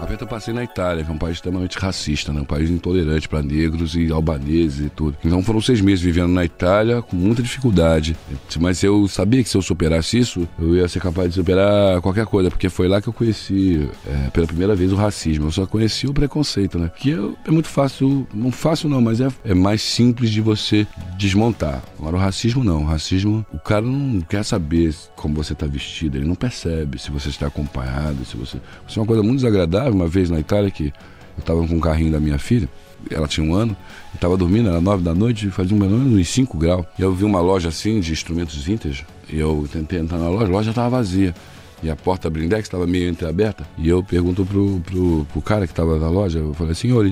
Aperta eu passei na Itália, que é um país extremamente racista, né? Um país intolerante para negros e albaneses e tudo. Então foram seis meses vivendo na Itália com muita dificuldade. Mas eu sabia que se eu superasse isso, eu ia ser capaz de superar qualquer coisa, porque foi lá que eu conheci é, pela primeira vez o racismo. Eu só conheci o preconceito, né? Que é, muito fácil, não fácil não, mas é, é mais simples de você desmontar. Agora o racismo não. O racismo, o cara não quer saber como você está vestido, ele não percebe se você está acompanhado, se você. Isso é uma coisa muito desagradável. Uma vez na Itália que eu estava com o carrinho da minha filha, ela tinha um ano, estava dormindo, era nove da noite, fazia mais ou menos uns 5 graus. E eu vi uma loja assim de instrumentos vintage, e eu tentei entrar na loja, a loja estava vazia. E a porta blindex estava meio entreaberta. E eu pergunto pro, pro, pro cara que estava na loja, eu falei, senhor,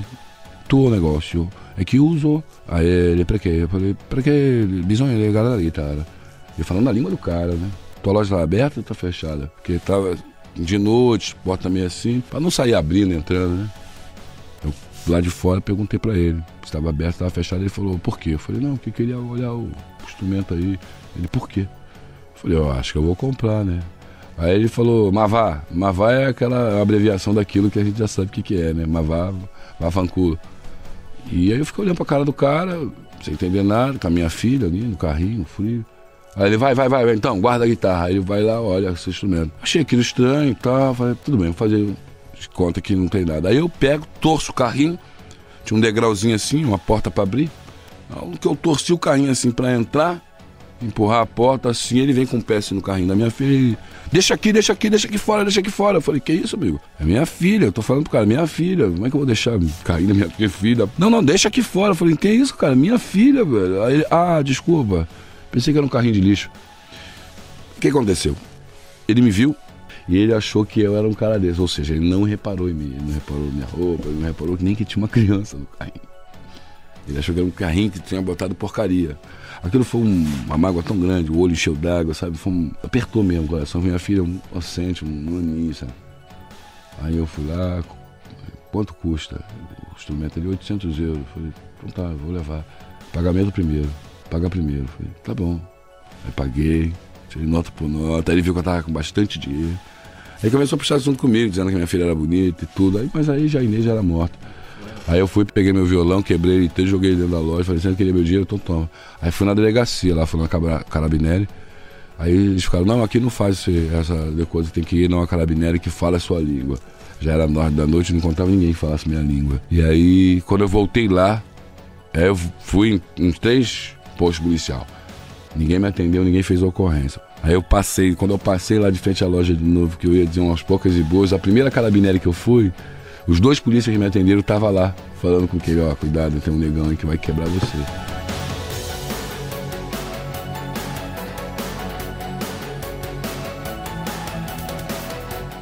tu negócio é que uso? Aí ele, quê? Eu falei, que bisogna legare la guitarra? E falando a língua do cara, né? Tua loja tá aberta ou tá fechada? Porque tava de noite, porta meio assim, para não sair abrindo, entrando, né? Eu lá de fora perguntei para ele estava aberto, estava fechado. Ele falou, por quê? Eu falei, não, que queria olhar o instrumento aí. Ele, por quê? Eu falei, eu acho que eu vou comprar, né? Aí ele falou, Mavá. Mavá é aquela abreviação daquilo que a gente já sabe o que, que é, né? Mavá, Vafanculo. E aí eu fiquei olhando pra cara do cara, sem entender nada, com a minha filha ali no carrinho, frio. Aí ele vai, vai, vai, então, guarda a guitarra. Aí ele vai lá, olha esse instrumento. Achei aquilo estranho e tal. Falei, tudo bem, vou fazer conta que não tem nada. Aí eu pego, torço o carrinho, tinha um degrauzinho assim, uma porta para abrir. No que eu torci o carrinho assim para entrar, empurrar a porta assim, ele vem com o pé assim no carrinho da minha filha. Deixa aqui, deixa aqui, deixa aqui fora, deixa aqui fora. Eu falei, que isso, amigo? É minha filha, eu tô falando pro cara, minha filha, como é que eu vou deixar cair na minha filha? Não, não, deixa aqui fora. Eu falei, que isso, cara? Minha filha, velho. Aí ah, desculpa. Pensei que era um carrinho de lixo. O que aconteceu? Ele me viu e ele achou que eu era um cara desse. Ou seja, ele não reparou em mim, ele não reparou minha roupa, ele não reparou nem que tinha uma criança no carrinho. Ele achou que era um carrinho que tinha botado porcaria. Aquilo foi um, uma mágoa tão grande, o olho encheu d'água, sabe? Foi um, apertou mesmo o coração. Minha filha, um inocente, um aninho, sabe? Aí eu fui lá, quanto custa? O instrumento ali, 800 euros. Falei, então tá, vou levar. Pagamento primeiro paga primeiro. Falei, tá bom. Aí paguei, tirei nota por nota. Aí ele viu que eu tava com bastante dinheiro. Aí começou a puxar assunto comigo, dizendo que minha filha era bonita e tudo. Aí, mas aí já a Inês já era morta. Aí eu fui, peguei meu violão, quebrei ele inteiro, joguei dentro da loja, falei, você queria meu dinheiro, então toma. Aí fui na delegacia lá, fui na Carabinelli. Aí eles ficaram, não, aqui não faz essa coisa, tem que ir numa Carabinelli que fala a sua língua. Já era norte da noite, não encontrava ninguém que falasse minha língua. E aí, quando eu voltei lá, eu fui em, em três posto policial. Ninguém me atendeu, ninguém fez ocorrência. Aí eu passei, quando eu passei lá de frente à loja de novo, que eu ia dizer umas poucas e boas, a primeira carabinera que eu fui, os dois polícias que me atenderam estavam lá, falando com ele, ó, cuidado, tem um negão aí que vai quebrar você.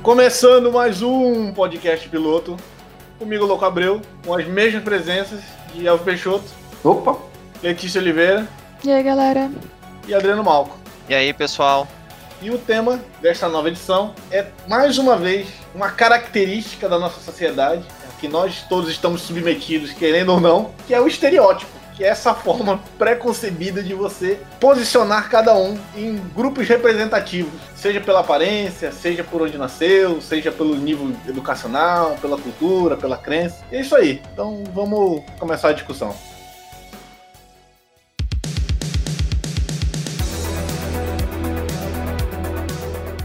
Começando mais um podcast piloto, comigo Louco Abreu, com as mesmas presenças de Elvio Peixoto. Opa! Letícia Oliveira. E aí, galera? E Adriano Malco. E aí, pessoal? E o tema desta nova edição é, mais uma vez, uma característica da nossa sociedade, que nós todos estamos submetidos, querendo ou não, que é o estereótipo. Que é essa forma preconcebida de você posicionar cada um em grupos representativos, seja pela aparência, seja por onde nasceu, seja pelo nível educacional, pela cultura, pela crença. E é isso aí. Então vamos começar a discussão.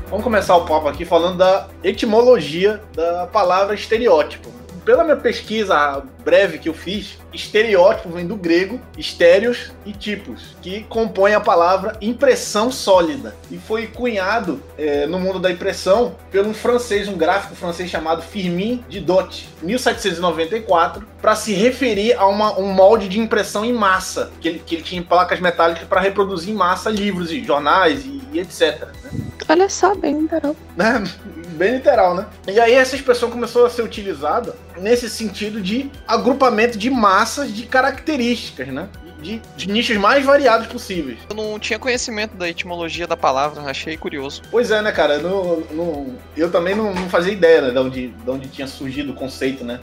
Vamos começar o papo aqui falando da etimologia da palavra estereótipo. Pela minha pesquisa breve que eu fiz, estereótipo vem do grego estéreos e tipos, que compõem a palavra impressão sólida. E foi cunhado é, no mundo da impressão pelo um francês, um gráfico francês chamado Firmin Didot, 1794, para se referir a uma, um molde de impressão em massa, que ele, que ele tinha placas metálicas para reproduzir em massa livros e jornais e, e etc. Né? Olha só, bem literal. Né? Bem literal, né? E aí essa expressão começou a ser utilizada nesse sentido de agrupamento de massas de características, né? De, de nichos mais variados possíveis. Eu não tinha conhecimento da etimologia da palavra, achei curioso. Pois é, né, cara? Eu, não, eu também não, não, fazia ideia né, de, onde, de onde tinha surgido o conceito, né?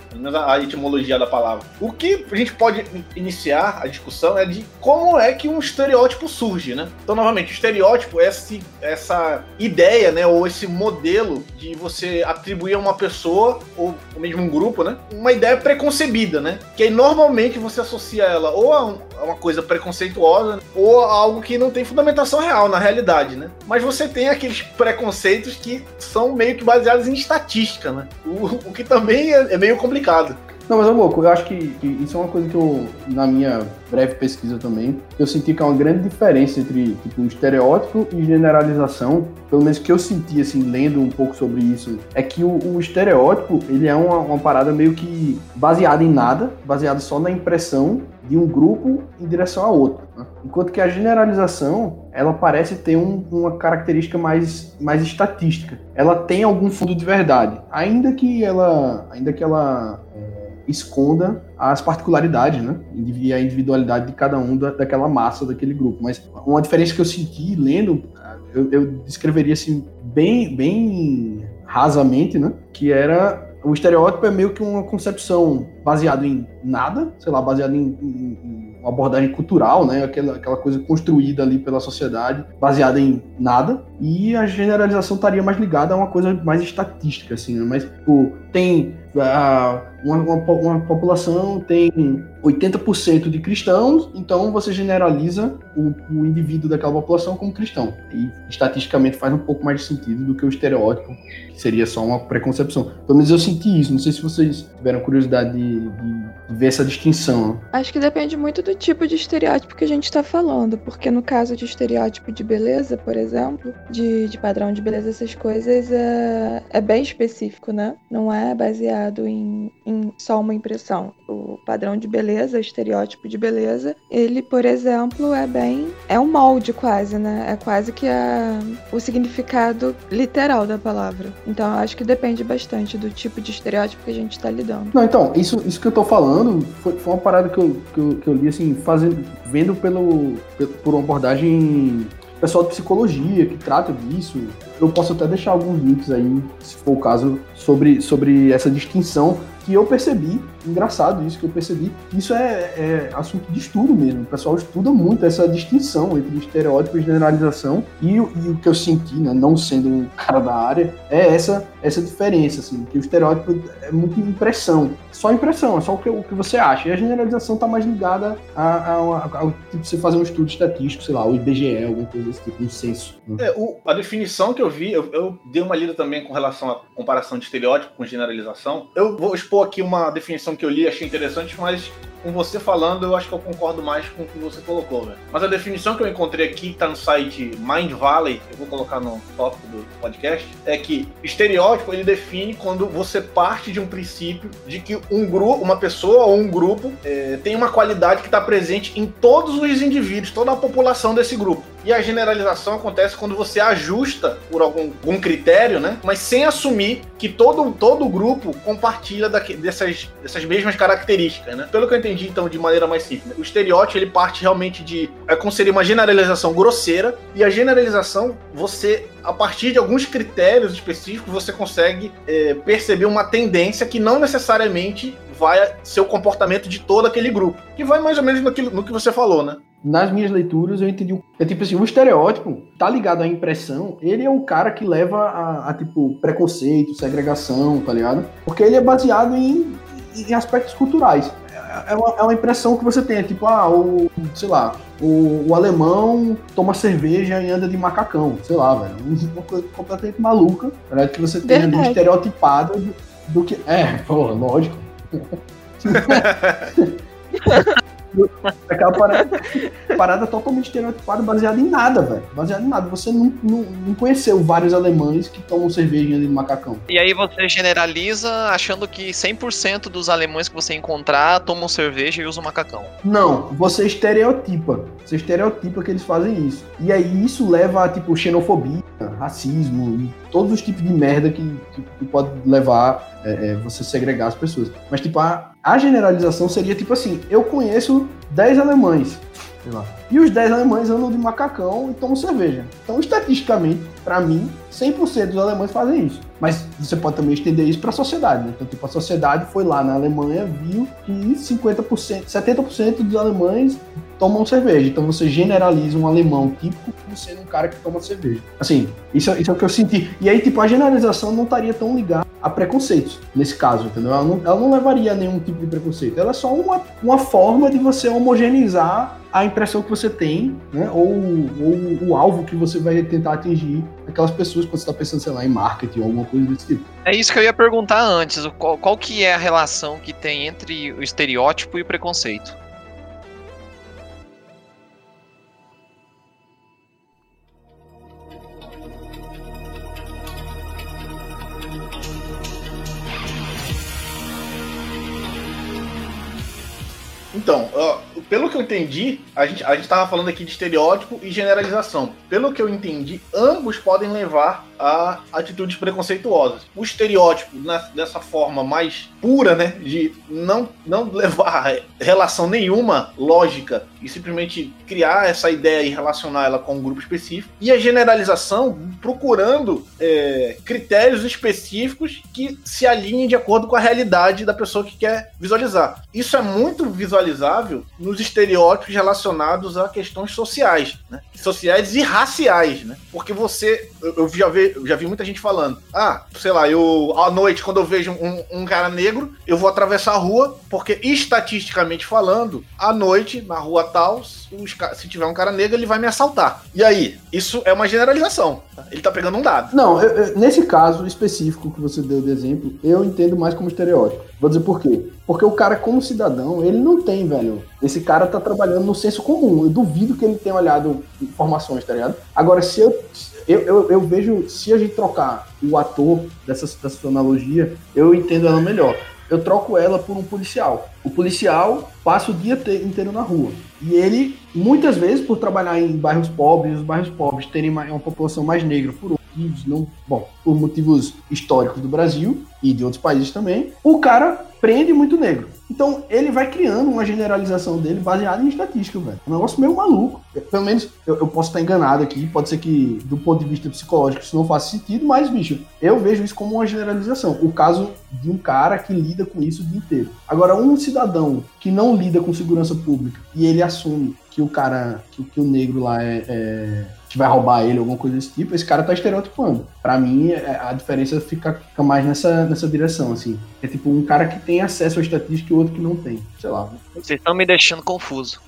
A etimologia da palavra. O que a gente pode iniciar a discussão é de como é que um estereótipo surge, né? Então, novamente, o estereótipo é esse, essa ideia, né, ou esse modelo de você atribuir a uma pessoa, ou mesmo um grupo, né, uma ideia preconcebida, né? Que aí, normalmente você associa ela ou a, um, a uma coisa preconceituosa, ou algo que não tem fundamentação real na realidade, né? Mas você tem aqueles preconceitos que são meio que baseados em estatística, né? O, o que também é, é meio complicado. Não, mas, louco, eu acho que, que, isso é uma coisa que eu, na minha breve pesquisa também, eu senti que há uma grande diferença entre tipo, estereótipo e generalização. Pelo menos que eu senti, assim, lendo um pouco sobre isso, é que o, o estereótipo, ele é uma, uma, parada meio que baseada em nada, baseada só na impressão de um grupo em direção a outro. Né? Enquanto que a generalização, ela parece ter um, uma característica mais, mais estatística. Ela tem algum fundo de verdade, ainda que ela, ainda que ela esconda as particularidades, né? E a individualidade de cada um da, daquela massa, daquele grupo. Mas uma diferença que eu senti lendo, eu, eu descreveria assim, bem, bem rasamente, né? Que era o estereótipo é meio que uma concepção baseada em nada, sei lá, baseada em, em, em, uma abordagem cultural, né? Aquela, aquela coisa construída ali pela sociedade, baseada em nada. E a generalização estaria mais ligada a uma coisa mais estatística, assim, né? Mas, tipo, tem uh, uma, uma, uma, população tem 80% de cristãos, então você generaliza o, o, indivíduo daquela população como cristão. E estatisticamente faz um pouco mais de sentido do que o estereótipo, que seria só uma preconcepção. Pelo menos eu senti isso, não sei se vocês tiveram curiosidade de, de, de ver essa distinção. Acho que depende muito do tipo de estereótipo que a gente está falando, porque no caso de estereótipo de beleza, por exemplo, de, de padrão de beleza, essas coisas, é, é bem específico, né? Não é baseado em, em só uma impressão. O padrão de beleza, o estereótipo de beleza, ele, por exemplo, é bem. é um molde quase, né? É quase que a, o significado literal da palavra. Então eu acho que depende bastante do tipo de estereótipo que a gente está lidando. Não, então, isso, isso que eu tô falando foi, foi uma parada que eu, que eu, que eu li assim, fazendo, vendo pelo, por uma abordagem pessoal de psicologia que trata disso. Eu posso até deixar alguns links aí, se for o caso, sobre, sobre essa distinção que eu percebi, engraçado isso que eu percebi, isso é, é, assunto de estudo mesmo. O pessoal estuda muito essa distinção entre estereótipo e generalização. E, e o que eu senti, né, não sendo um cara da área, é essa, essa diferença, assim, que o estereótipo é muito impressão. Só impressão, é só o que, o que você acha. E a generalização está mais ligada a, a, a, a, tipo, você fazer um estudo estatístico, sei lá, o IBGE, alguma coisa desse tipo, um censo. Né? É, o, a definição que eu vi, eu, eu dei uma lida também com relação à comparação de estereótipo com generalização. Eu vou expor aqui uma definição que eu li, achei interessante, mas com você falando, eu acho que eu concordo mais com o que você colocou, velho. Mas a definição que eu encontrei aqui, tá no site Mind Valley, eu vou colocar no tópico do podcast, é que estereótipo ele define quando você parte de um princípio de que um grupo, uma pessoa ou um grupo é, tem uma qualidade que está presente em todos os indivíduos, toda a população desse grupo. E a generalização acontece quando você ajusta por algum, algum critério, né? Mas sem assumir que todo, todo o grupo compartilha daqui, dessas, dessas mesmas características, né? Pelo que eu entendi, então, de maneira mais simples, o estereótipo ele parte realmente de. É como seria uma generalização grosseira, e a generalização, você, a partir de alguns critérios específicos, você consegue é, perceber uma tendência que não necessariamente vai ser o comportamento de todo aquele grupo. Que vai mais ou menos no que você falou, né? Nas minhas leituras eu entendi. É tipo assim, o estereótipo tá ligado à impressão, ele é o cara que leva a, a tipo, preconceito, segregação, tá ligado? Porque ele é baseado em, em aspectos culturais. É, é uma, é uma, impressão que você tem, é tipo, ah, o, sei lá, o, o, alemão toma cerveja e anda de macacão, sei lá, velho. Uma coisa completamente maluca, né? que você tem ali estereotipado do, do que. É, pô, lógico. Aquela parada, parada totalmente estereotipada, baseada em nada, velho. Baseada em nada. Você não, não, não, conheceu vários alemães que tomam cerveja de macacão. E aí você generaliza achando que 100% dos alemães que você encontrar tomam cerveja e usam macacão. Não, você estereotipa. Você estereotipa que eles fazem isso. E aí isso leva a, tipo, xenofobia, racismo e todos os tipos de merda que, que, que pode levar é, é, você segregar as pessoas. Mas, tipo, a, a generalização seria tipo assim: eu conheço 10 alemães, sei lá. E os 10 alemães andam de macacão e tomam cerveja. Então, estatisticamente, para mim, 100% dos alemães fazem isso. Mas você pode também estender isso para a sociedade, né? Então, tipo, a sociedade foi lá na Alemanha, viu que 50%, 70% dos alemães tomam cerveja. Então você generaliza um alemão típico como sendo um cara que toma cerveja. Assim, isso, isso é o que eu senti. E aí, tipo, a generalização não estaria tão ligada a preconceitos, nesse caso, entendeu? Ela não, ela não levaria a nenhum tipo de preconceito. Ela é só uma, uma forma de você homogeneizar a impressão que você tem, né? Ou, ou o alvo que você vai tentar atingir aquelas pessoas quando você está pensando, sei lá, em marketing ou alguma coisa desse tipo. É isso que eu ia perguntar antes. Qual, qual que é a relação que tem entre o estereótipo e o preconceito? Então, ó, pelo que eu entendi, a gente, a gente tava falando aqui de estereótipo e generalização. Pelo que eu entendi, ambos podem levar a atitudes preconceituosas. O estereótipo, na, dessa forma mais pura, né, de não, não levar relação nenhuma lógica e simplesmente criar essa ideia e relacionar ela com um grupo específico. E a generalização procurando é, critérios específicos que se alinhem de acordo com a realidade da pessoa que quer visualizar. Isso é muito visualizável nos estereótipos relacionados a questões sociais, né? sociais e raciais, né? Porque você, eu, já vi eu já vi muita gente falando: ah, sei lá, eu à noite, quando eu vejo um, um cara negro, eu vou atravessar a rua, porque estatisticamente falando, à noite, na rua tal, se tiver um cara negro, ele vai me assaltar. E aí? Isso é uma generalização. Tá? Ele tá pegando um dado. Não, eu, eu, nesse caso específico que você deu de exemplo, eu entendo mais como estereótipo. Vou dizer por quê. Porque o cara, como cidadão, ele não tem, velho. Esse cara tá trabalhando no senso comum. Eu duvido que ele tenha olhado informações, tá ligado? Agora, se eu eu, eu, eu, vejo, se a gente trocar o ator dessa, dessa analogia, eu entendo ela melhor. Eu troco ela por um policial. O policial passa o dia inteiro na rua. E ele, muitas vezes, por trabalhar em bairros pobres, os bairros pobres terem uma população mais negra por motivos, não, bom, por motivos históricos do Brasil e de outros países também, o cara prende muito negro. Então ele vai criando uma generalização dele baseada em estatística, velho. É um negócio meio maluco. Pelo menos eu, eu, posso estar enganado aqui, pode ser que do ponto de vista psicológico isso não faça sentido, mas, bicho, eu vejo isso como uma generalização. O caso de um cara que lida com isso o dia inteiro. Agora, um cidadão que não lida com segurança pública e ele assume que o cara, que, que o negro lá é, é que vai roubar ele, alguma coisa desse tipo, esse cara tá estereotipando. Para mim, a diferença fica, fica, mais nessa, nessa direção, assim. É tipo um cara que tem acesso à estatística e o outro que não tem. Sei lá. Vocês estão me deixando confuso.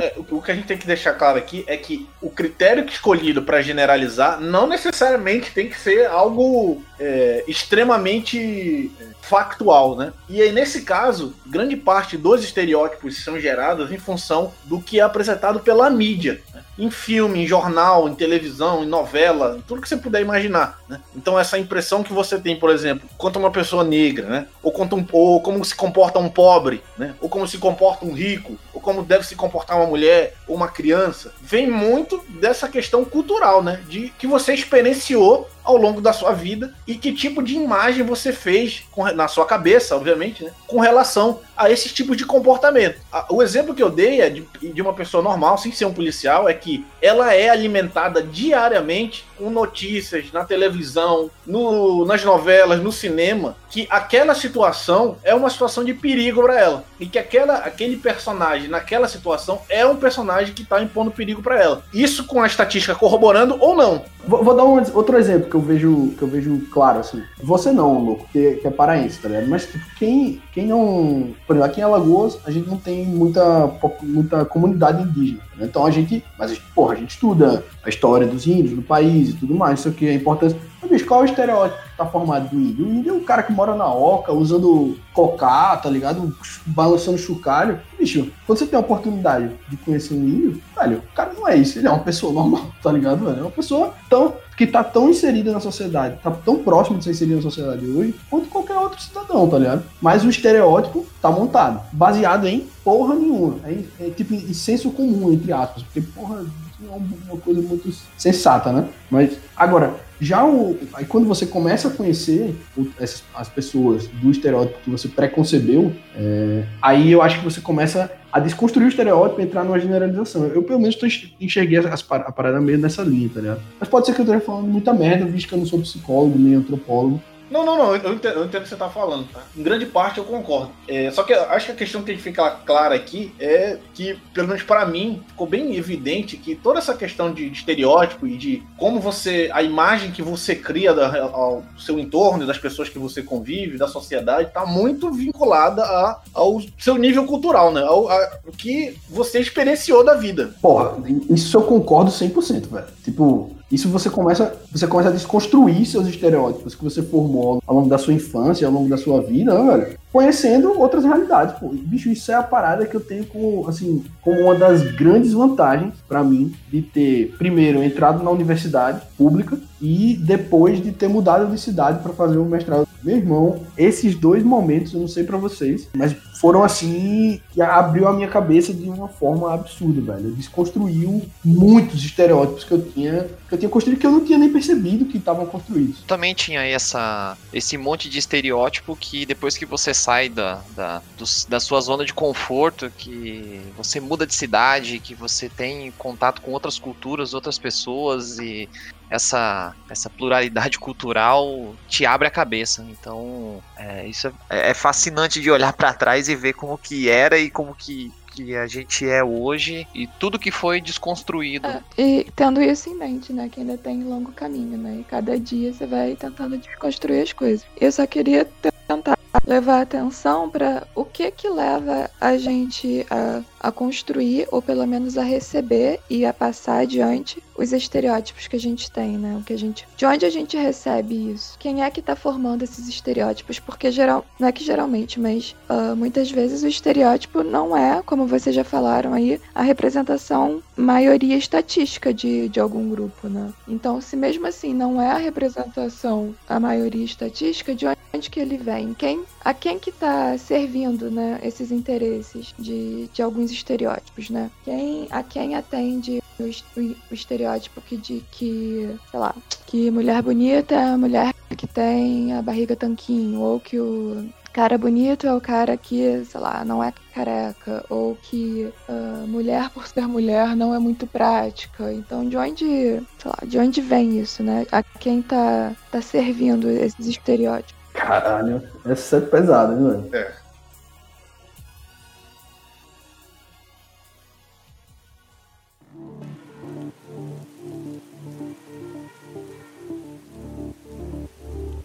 É, o que a gente tem que deixar claro aqui é que o critério escolhido para generalizar não necessariamente tem que ser algo é, extremamente é, factual, né? E aí, nesse caso, grande parte dos estereótipos são gerados em função do que é apresentado pela mídia em filme, em jornal, em televisão, em novela, em tudo que você puder imaginar. Né? Então essa impressão que você tem, por exemplo, quanto uma pessoa negra, né? ou, quanto um, ou como se comporta um pobre, né? ou como se comporta um rico, ou como deve se comportar uma mulher ou uma criança, vem muito dessa questão cultural, né? De que você experienciou ao longo da sua vida e que tipo de imagem você fez com, na sua cabeça, obviamente, né, com relação a esses tipos de comportamento. O exemplo que eu dei é de, de uma pessoa normal, sem ser um policial, é que ela é alimentada diariamente com notícias na televisão, no, nas novelas, no cinema, que aquela situação é uma situação de perigo para ela e que aquela, aquele personagem naquela situação é um personagem que está impondo perigo para ela. Isso com a estatística corroborando ou não. Vou, vou, dar um outro exemplo que eu vejo que eu vejo claro assim. Você não, louco, que, que é paraense, tá ligado? Mas tipo, quem quem não, por exemplo, aqui em Alagoas a gente não tem muita muita comunidade indígena. Né? Então a gente, mas porra, a gente estuda a história dos índios do país e tudo mais, isso aqui é importante. Mas, bicho, qual é o estereótipo que tá formado do índio? O índio é o cara que mora na oca, usando cocá, tá ligado? Balançando chocalho. Bicho, quando você tem a oportunidade de conhecer um índio, velho, o cara não é isso, ele é uma pessoa normal, tá ligado, velho? É uma pessoa tão, que tá tão inserida na sociedade, tá tão próximo de ser inserida na sociedade hoje, quanto qualquer outro cidadão, tá ligado? Mas o estereótipo tá montado, baseado em porra nenhuma. É, é tipo em senso comum, entre aspas. Porque, porra, é uma coisa muito sensata, né? Mas, agora, já o, aí quando você começa a conhecer o, as, as, pessoas do estereótipo que você preconcebeu, é, aí eu acho que você começa a desconstruir o estereótipo e entrar numa generalização. Eu, pelo menos, enxerguei as, as, a parada meio nessa linha, tá ligado? Mas pode ser que eu esteja falando muita merda, visto que eu não sou psicólogo nem antropólogo. Não, não, não, eu entendo, eu entendo o que você está falando, tá? Em grande parte eu concordo. É, só que acho que a questão que tem que ficar clara aqui é que, pelo menos para mim, ficou bem evidente que toda essa questão de, de estereótipo e de como você. a imagem que você cria da, ao seu entorno, das pessoas que você convive, da sociedade, está muito vinculada a, ao seu nível cultural, né? Ao, a, o que você experienciou da vida. Porra, isso eu concordo 100%, velho. Tipo, isso você começa, você começa a desconstruir seus estereótipos que você formou ao longo da sua infância, ao longo da sua vida, né, velho? Conhecendo outras realidades, pô. Bicho, isso é a parada que eu tenho como, assim, como uma das grandes vantagens para mim de ter, primeiro, entrado na universidade pública e depois de ter mudado de cidade para fazer o mestrado. Meu irmão, esses dois momentos, eu não sei para vocês, mas foram assim que abriu a minha cabeça de uma forma absurda, velho. Desconstruiu muitos estereótipos que eu tinha, que eu tinha construído que eu não tinha nem percebido que estavam construídos. Também tinha essa esse monte de estereótipo que depois que você sai da, da, do, da sua zona de conforto, que você muda de cidade, que você tem contato com outras culturas, outras pessoas e essa, essa pluralidade cultural te abre a cabeça. Então, é, isso é, é fascinante de olhar para trás e ver como que era e como que, que a gente é hoje e tudo que foi desconstruído. É, e tendo isso em mente, né? Que ainda tem longo caminho, né? E cada dia você vai tentando desconstruir as coisas. Eu só queria tentar levar atenção para o que que leva a gente a, a construir ou pelo menos a receber e a passar adiante os estereótipos que a gente tem, né? O que a gente, de onde a gente recebe isso? Quem é que está formando esses estereótipos? Porque geral, não é que geralmente, mas uh, muitas vezes o estereótipo não é, como vocês já falaram aí, a representação maioria estatística de, de algum grupo, né? Então, se mesmo assim não é a representação a maioria estatística, de onde que ele vem? Quem, a quem que está servindo, né? Esses interesses de, de alguns estereótipos, né? Quem, a quem atende o, estereótipo que de que, sei lá, que mulher bonita é a mulher que tem a barriga tanquinho, ou que o cara bonito é o cara que, sei lá, não é careca, ou que uh, mulher por ser mulher não é muito prática. Então, de onde, sei lá, de onde vem isso, né? A quem tá, tá servindo esses estereótipos? Caralho, essa é pesada, hein, velho? É.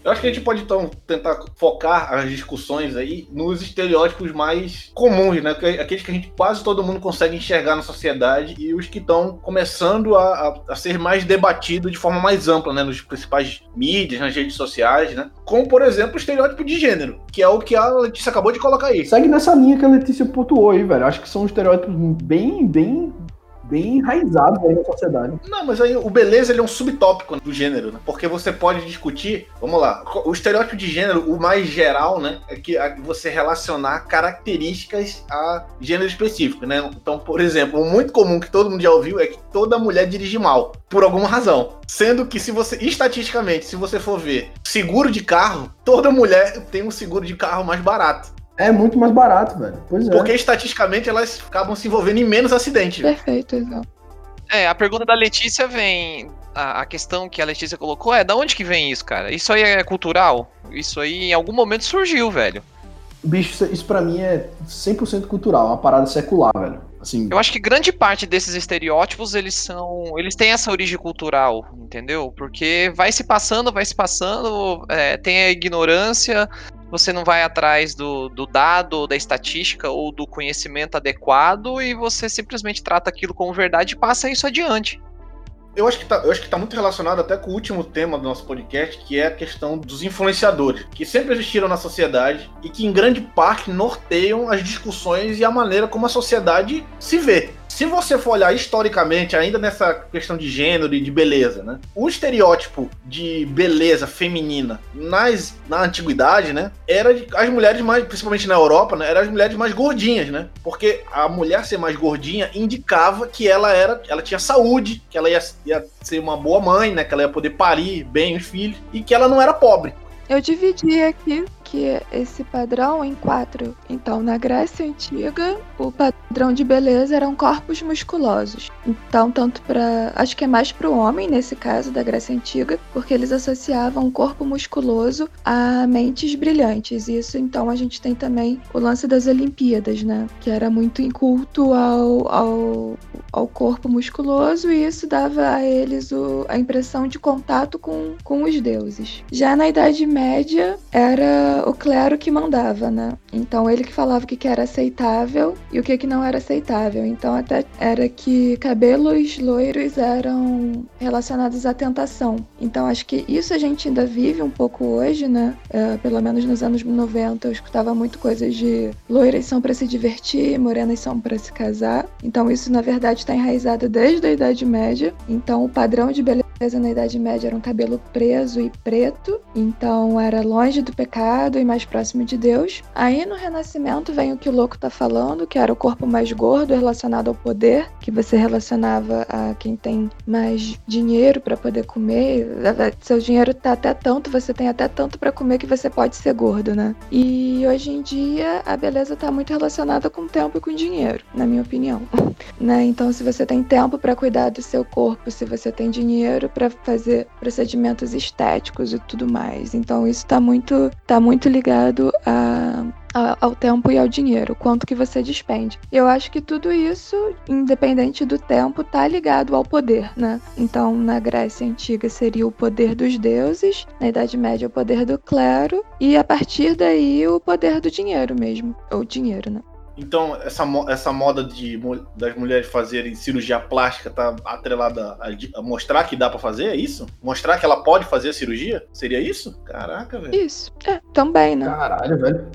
Eu acho que a gente pode então tentar focar as discussões aí nos estereótipos mais comuns, né? Aqueles que a gente quase todo mundo consegue enxergar na sociedade e os que estão começando a, a, a ser mais debatidos de forma mais ampla, né? Nos principais mídias, nas redes sociais, né? Como, por exemplo, o estereótipo de gênero, que é o que a Letícia acabou de colocar aí. Segue nessa linha que a Letícia pontuou aí, velho. Acho que são estereótipos bem, bem bem enraizado aí na sociedade. Não, mas aí o beleza ele é um subtópico do gênero, né? Porque você pode discutir, vamos lá, o estereótipo de gênero, o mais geral, né, é que você relacionar características a gênero específico, né? Então, por exemplo, um muito comum que todo mundo já ouviu é que toda mulher dirige mal, por alguma razão. Sendo que se você, estatisticamente, se você for ver seguro de carro, toda mulher tem um seguro de carro mais barato. É muito mais barato, velho. Pois é. Porque estatisticamente elas acabam se envolvendo em menos acidentes. Perfeito, exato. É, a pergunta da Letícia vem. A, a, questão que a Letícia colocou é: da onde que vem isso, cara? Isso aí é cultural? Isso aí em algum momento surgiu, velho. Bicho, isso, isso pra mim é 100% cultural, uma parada secular, velho. Assim, eu acho que grande parte desses estereótipos, eles são. Eles têm essa origem cultural, entendeu? Porque vai se passando, vai se passando, é, tem a ignorância, você não vai atrás do, do dado, da estatística ou do conhecimento adequado e você simplesmente trata aquilo como verdade e passa isso adiante. Eu acho, que tá, eu acho que tá muito relacionado até com o último tema do nosso podcast, que é a questão dos influenciadores, que sempre existiram na sociedade e que, em grande parte, norteiam as discussões e a maneira como a sociedade se vê se você for olhar historicamente, ainda nessa questão de gênero e de beleza, né? O estereótipo de beleza feminina nas, na antiguidade, né? Era de, as mulheres mais, principalmente na Europa, né? Eram as mulheres mais gordinhas, né? Porque a mulher ser mais gordinha indicava que ela era, ela tinha saúde, que ela ia, ia ser uma boa mãe, né? Que ela ia poder parir bem os filhos e que ela não era pobre. Eu dividi aqui que esse padrão em quatro. Então, na Grécia Antiga, o padrão de beleza eram corpos musculosos. Então, tanto para. Acho que é mais para o homem, nesse caso, da Grécia Antiga, porque eles associavam o corpo musculoso a mentes brilhantes. Isso, então, a gente tem também o lance das Olimpíadas, né? Que era muito inculto ao, ao, ao corpo musculoso, e isso dava a eles o, a impressão de contato com, com os deuses. Já na Idade Média, era o clero que mandava, né? Então ele que falava o que, era aceitável e o que, que não era aceitável. Então até era que cabelos loiros eram relacionados à tentação. Então acho que isso a gente ainda vive um pouco hoje, né? É, pelo menos nos anos 90 eu escutava muito coisas de loiras são para se divertir, morenas são para se casar. Então isso na verdade está enraizado desde a Idade Média. Então o padrão de beleza na Idade Média era um cabelo preso e preto, então era longe do pecado e mais próximo de Deus. Aí no Renascimento vem o que o louco tá falando, que era o corpo mais gordo relacionado ao poder, que você relacionava a quem tem mais dinheiro para poder comer. Seu dinheiro tá até tanto, você tem até tanto para comer que você pode ser gordo, né? E hoje em dia a beleza tá muito relacionada com tempo e com dinheiro, na minha opinião. né? Então se você tem tempo para cuidar do seu corpo, se você tem dinheiro para fazer procedimentos estéticos e tudo mais. Então isso está muito, tá muito ligado a, ao tempo e ao dinheiro, quanto que você despende. Eu acho que tudo isso, independente do tempo, tá ligado ao poder, né? Então na Grécia antiga seria o poder dos deuses, na Idade Média o poder do clero e a partir daí o poder do dinheiro mesmo, ou dinheiro, né? Então, essa, essa moda de, das mulheres fazerem cirurgia plástica tá atrelada a, a mostrar que dá para fazer, é isso? Mostrar que ela pode fazer a cirurgia? Seria isso? Caraca, velho. Isso. É, também, né? Caralho, velho.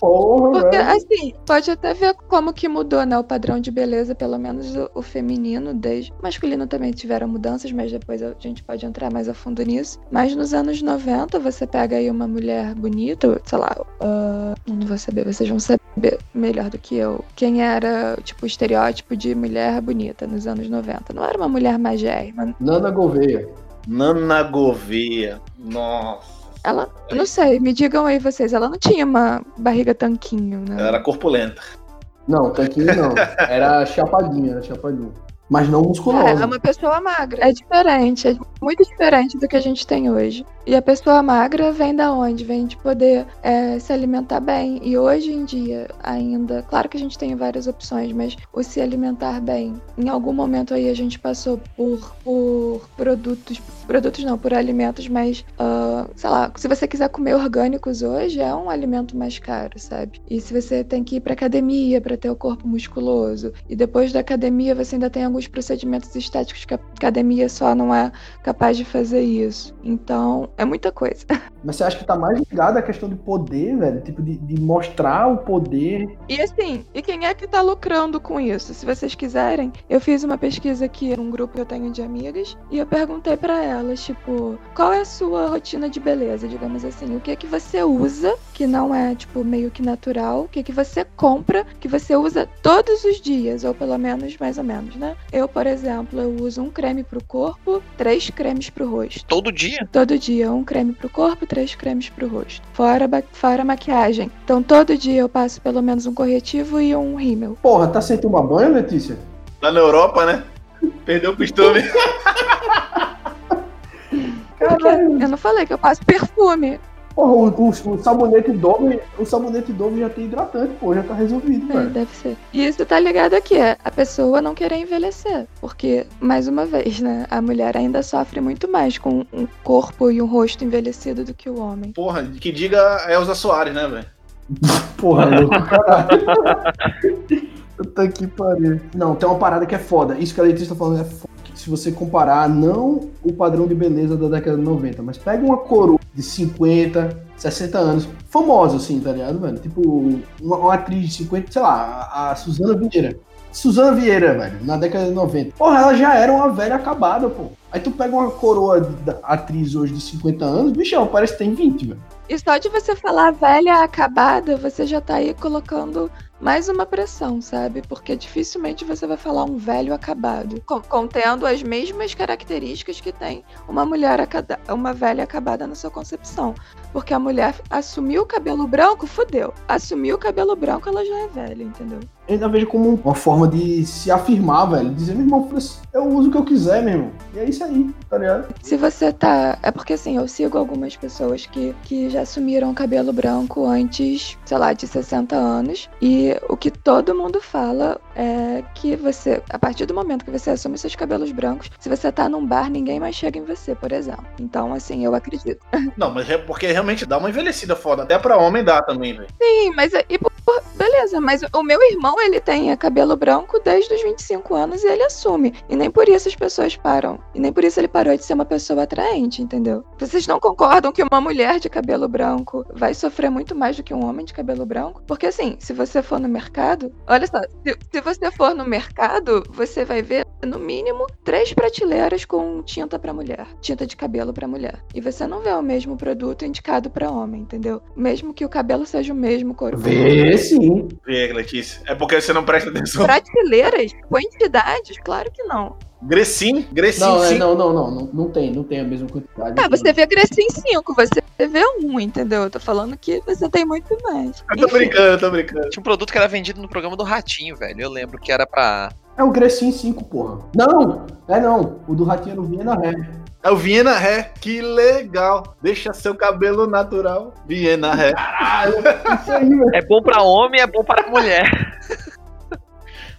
Porra, Porque, velho. assim, pode até ver como que mudou, né? O padrão de beleza, pelo menos o, o, feminino, desde. O masculino também tiveram mudanças, mas depois a gente pode entrar mais a fundo nisso. Mas nos anos 90, você pega aí uma mulher bonita, sei lá, uh, não vou saber, vocês vão saber melhor do que eu. Quem era, tipo, o estereótipo de mulher bonita nos anos 90? Não era uma mulher magérrima. Nana Gouveia. Nana Gouveia. Nossa. Ela, não sei, me digam aí vocês, ela não tinha uma barriga tanquinho, né? Ela era corpulenta. Não, tanquinho não. Era chapadinha, era chapadinha mas não musculosa. É, é uma pessoa magra. É diferente, é muito diferente do que a gente tem hoje. E a pessoa magra vem da onde? Vem de poder é, se alimentar bem. E hoje em dia, ainda, claro que a gente tem várias opções, mas o se alimentar bem, em algum momento aí a gente passou por, por produtos, produtos não, por alimentos mais, uh, sei lá, se você quiser comer orgânicos hoje, é um alimento mais caro, sabe? E se você tem que ir pra academia para ter o corpo musculoso, e depois da academia você ainda tem alguns procedimentos estéticos que a academia só não é capaz de fazer isso. Então, é muita coisa. Mas você acha que tá mais ligado à questão de poder, velho? Tipo, de, de mostrar o poder. E assim, e quem é que tá lucrando com isso? Se vocês quiserem, eu fiz uma pesquisa aqui num grupo que eu tenho de amigas e eu perguntei para elas, tipo, qual é a sua rotina de beleza, digamos assim? O que é que você usa que não é, tipo, meio que natural? O que é que você compra que você usa todos os dias, ou pelo menos mais ou menos, né? Eu, por exemplo, eu uso um creme pro corpo, três cremes pro rosto. Todo dia? Todo dia, um creme pro corpo, três cremes pro rosto. Fora, fora maquiagem. Então todo dia eu passo pelo menos um corretivo e um rímel. Porra, tá sem tomar banho, Letícia? Lá na Europa, né? Perdeu o costume. Eu não falei que eu passo perfume. Porra, o, o, o, sabonete Dove, o sabonete Dove já tem hidratante, pô, já tá resolvido, é, Deve ser. E isso tá ligado aqui, a pessoa não querer envelhecer. Porque, mais uma vez, né, a mulher ainda sofre muito mais com um corpo e um rosto envelhecido do que o homem. Porra, que diga Elza Soares, né, velho? Porra, louco, caralho. Puta que pariu. Não, tem uma parada que é foda. Isso que a Letícia tá falando é foda se você comparar não o padrão de beleza da década de 90, mas pega uma coroa de 50, 60 anos, famosa assim, tá ligado, mano? Tipo, uma, uma atriz de 50, sei lá, a, a Suzana Vieira. Suzana Vieira, velho, na década de 90. Porra, ela já era uma velha acabada, pô. Aí tu pega uma coroa da atriz hoje de 50 anos, bicho, ela parece que tem 20, velho. E só de você falar velha acabada, você já tá aí colocando mais uma pressão, sabe? Porque dificilmente você vai falar um velho acabado, contendo as mesmas características que tem uma mulher uma velha acabada na sua concepção. Porque a mulher assumiu o cabelo branco, fodeu. Assumiu o cabelo branco, ela já é velha, entendeu? Eu ainda vejo como uma forma de se afirmar, velho. Dizer, meu irmão, eu uso o que eu quiser, meu irmão. E é isso aí, tá ligado? Se você tá. É porque assim, eu sigo algumas pessoas que, que já assumiram cabelo branco antes, sei lá, de 60 anos. E o que todo mundo fala é que você, a partir do momento que você assume seus cabelos brancos, se você tá num bar, ninguém mais chega em você, por exemplo. Então, assim, eu acredito. Não, mas é porque realmente dá uma envelhecida foda. Até pra homem dá também, velho. Sim, mas é, e, beleza, mas o meu irmão, ele tem cabelo branco desde os 25 anos e ele assume. E nem por isso as pessoas param. E nem por isso ele parou de ser uma pessoa atraente, entendeu? Vocês não concordam que uma mulher de cabelo branco vai sofrer muito mais do que um homem de cabelo branco? Porque assim, se você for no mercado, olha só, se, se você for no mercado, você vai ver no mínimo três prateleiras com tinta para mulher, tinta de cabelo para mulher. E você não vê o mesmo produto indicado para homem, entendeu? Mesmo que o cabelo seja o mesmo cor. Vê sim. Vê, Letícia. É porque você não presta atenção. Prateleiras, quantidades, claro que não. Grecin, Grecin não, é, não, não, não, não, não tem, não tem a mesma quantidade. Ah, você vê Grecin 5, você vê um, entendeu? Eu tô falando que você tem muito mais. Eu tô Enfim. brincando, eu tô brincando. Tinha um produto que era vendido no programa do Ratinho, velho. Eu lembro que era pra. É o Grecin 5, porra. Não, é não. O do Ratinho não vinha na ré. É o Viena Ré, que legal. Deixa seu cabelo natural. Viena Ré. Caralho, isso aí, É bom pra homem, é bom para mulher.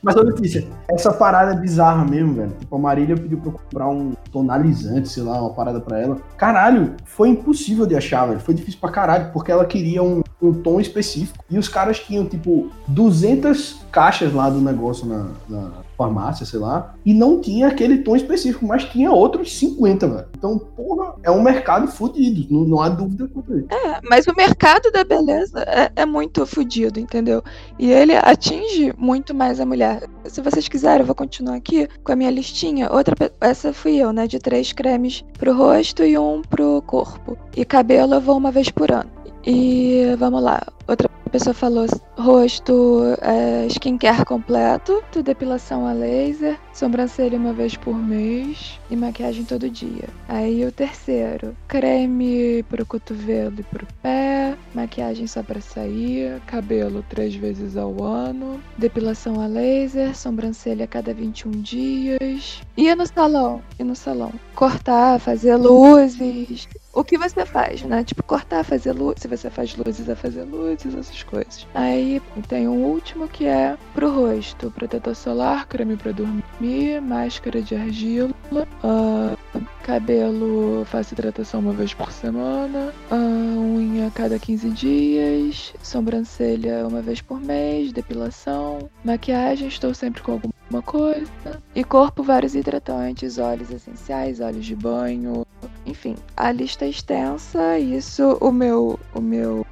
Mas, ô Letícia, essa parada é bizarra mesmo, velho. Tipo, a Marília pediu pra eu comprar um tonalizante, sei lá, uma parada pra ela. Caralho, foi impossível de achar, velho. Foi difícil pra caralho, porque ela queria um, um tom específico. E os caras tinham, tipo, 200 caixas lá do negócio na, na farmácia, sei lá, e não tinha aquele tom específico, mas tinha outros 50, velho. Então, porra, é um mercado fodido, não, não, há dúvida quanto isso. É, mas o mercado da beleza é, é muito fodido, entendeu? E ele atinge muito mais a mulher. Se vocês quiserem, eu vou continuar aqui com a minha listinha. Outra, essa fui eu, né, de três cremes pro rosto e um pro corpo. E cabelo eu vou uma vez por ano. E vamos lá. Outra pessoa falou rosto, é, skincare completo, depilação a laser, sobrancelha uma vez por mês e maquiagem todo dia. Aí o terceiro, creme pro cotovelo e pro pé, maquiagem só pra sair, cabelo três vezes ao ano, depilação a laser, sobrancelha a cada 21 dias. E no salão, e no salão. Cortar, fazer luzes, o que você faz, né? Tipo, cortar, fazer luz, se você faz luzes, a fazer luzes, essas coisas. Aí tem um último que é pro rosto, protetor solar, creme para dormir, máscara de argila, uh, cabelo, faço hidratação uma vez por semana, uh, unha cada 15 dias, sobrancelha uma vez por mês, depilação, maquiagem, estou sempre com alguma coisa, e corpo, vários hidratantes, óleos essenciais, óleos de banho, enfim, a lista é extensa. Isso, o meu, o meu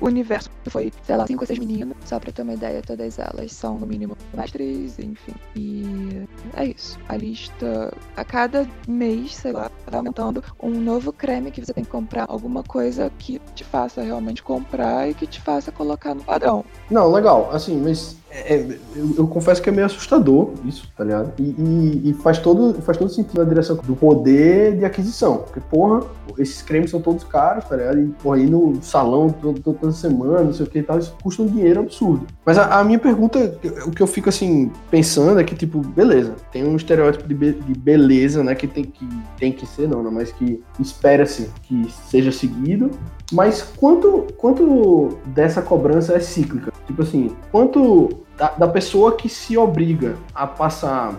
universo foi, sei lá, cinco ou seis meninas. Só pra ter uma ideia, todas elas são no mínimo mestres, enfim. E é isso. A lista, a cada mês, sei lá, tá aumentando um novo creme que você tem que comprar. Alguma coisa que te faça realmente comprar e que te faça colocar no padrão. Não, legal. Assim, mas é, é, eu, eu, confesso que é meio assustador isso, tá ligado? E, e, e, faz, todo, faz todo sentido na direção do poder de aquisição. Porque, porra, esses cremes são todos caros, tá ligado? E, porra, ir no salão toda semana, não sei o que e tal, isso custa um dinheiro absurdo. Mas a, a, minha pergunta, o que eu fico, assim, pensando é que, tipo, beleza, tem um estereótipo de, be de beleza, né, que tem, que tem que ser, não, né, mas que espera-se que seja seguido. Mas quanto, quanto dessa cobrança é cíclica? Tipo assim, quanto da, da pessoa que se obriga a passar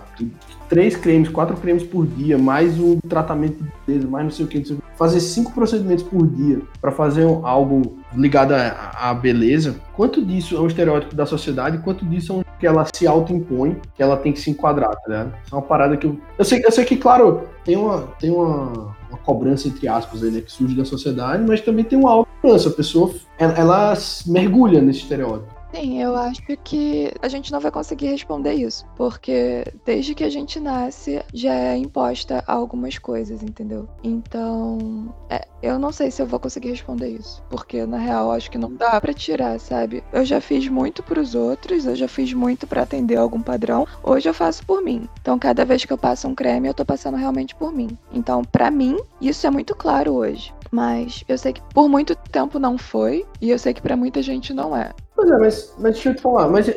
três cremes, quatro cremes por dia, mais um tratamento de beleza, mais não sei o que, fazer cinco procedimentos por dia para fazer algo ligado à, beleza, quanto disso é um estereótipo da sociedade, quanto disso é um que ela se autoimpõe, que ela tem que se enquadrar, tá ligado? É uma parada que eu. Eu sei, eu sei que, claro, tem uma, tem uma, uma cobrança, entre aspas, aí, né, que surge da sociedade, mas também tem uma autocobrança. A pessoa ela, ela mergulha nesse estereótipo. Sim, eu acho que a gente não vai conseguir responder isso, porque desde que a gente nasce já é imposta algumas coisas, entendeu? Então, é, eu não sei se eu vou conseguir responder isso, porque na real acho que não dá para tirar, sabe? Eu já fiz muito para os outros, eu já fiz muito para atender algum padrão, hoje eu faço por mim. Então, cada vez que eu passo um creme, eu tô passando realmente por mim. Então, para mim, isso é muito claro hoje. Mas eu sei que por muito tempo não foi, e eu sei que para muita gente não é. Pois é, mas, mas deixa eu te falar, mas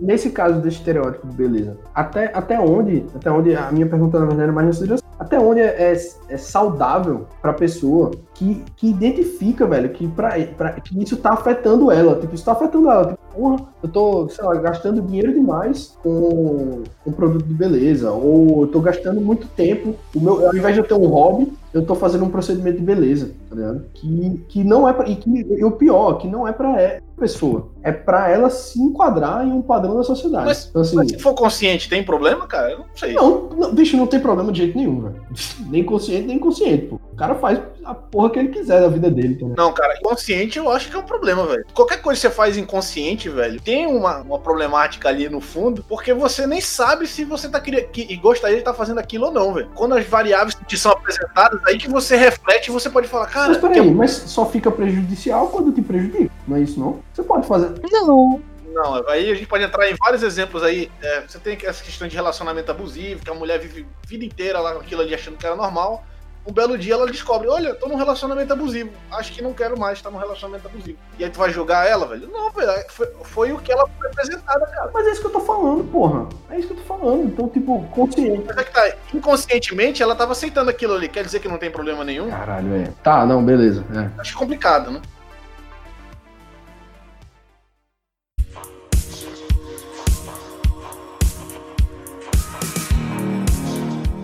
nesse caso desse estereótipo de beleza, até, até onde, até onde, a minha pergunta na verdade é mais nessa direção, até onde é, é, é saudável pra pessoa que, que identifica, velho, que, pra, pra, que isso tá afetando ela, tipo, isso tá afetando ela, tipo, porra, eu tô, sei lá, gastando dinheiro demais com um produto de beleza, ou eu tô gastando muito tempo, o meu, ao invés de eu ter um hobby, eu tô fazendo um procedimento de beleza, tá ligado? Que, que não é pra, e, que, e o pior, que não é pra pessoa. É para ela se enquadrar em um padrão da sociedade. Mas, então, assim, mas se for consciente, tem problema, cara? Eu não sei. Não, não, bicho, não tem problema de jeito nenhum, velho. Nem consciente, nem inconsciente, pô. O cara faz a porra que ele quiser da vida dele. Também. Não, cara, inconsciente eu acho que é um problema, velho. Qualquer coisa que você faz inconsciente, velho, tem uma, uma problemática ali no fundo, porque você nem sabe se você tá querendo e gostaria de estar tá fazendo aquilo ou não, velho. Quando as variáveis te são apresentadas, aí que você reflete e você pode falar, cara. Mas peraí, mas só fica prejudicial quando te prejudica, não é isso não? Você pode fazer. Não. Não, aí a gente pode entrar em vários exemplos aí. É, você tem essa questão de relacionamento abusivo, que a mulher vive a vida inteira lá aquilo ali achando que era normal um belo dia ela descobre, olha, tô num relacionamento abusivo. Acho que não quero mais estar num relacionamento abusivo. E aí tu vai julgar ela, velho? Não, velho, foi, foi, o que ela foi apresentada, cara. Mas é isso que eu tô falando, porra. É isso que eu tô falando. Então, tipo, consciente. Mas é que tá, inconscientemente ela tava aceitando aquilo ali. Quer dizer que não tem problema nenhum? Caralho, é. Tá, não, beleza. É. Acho complicado, né?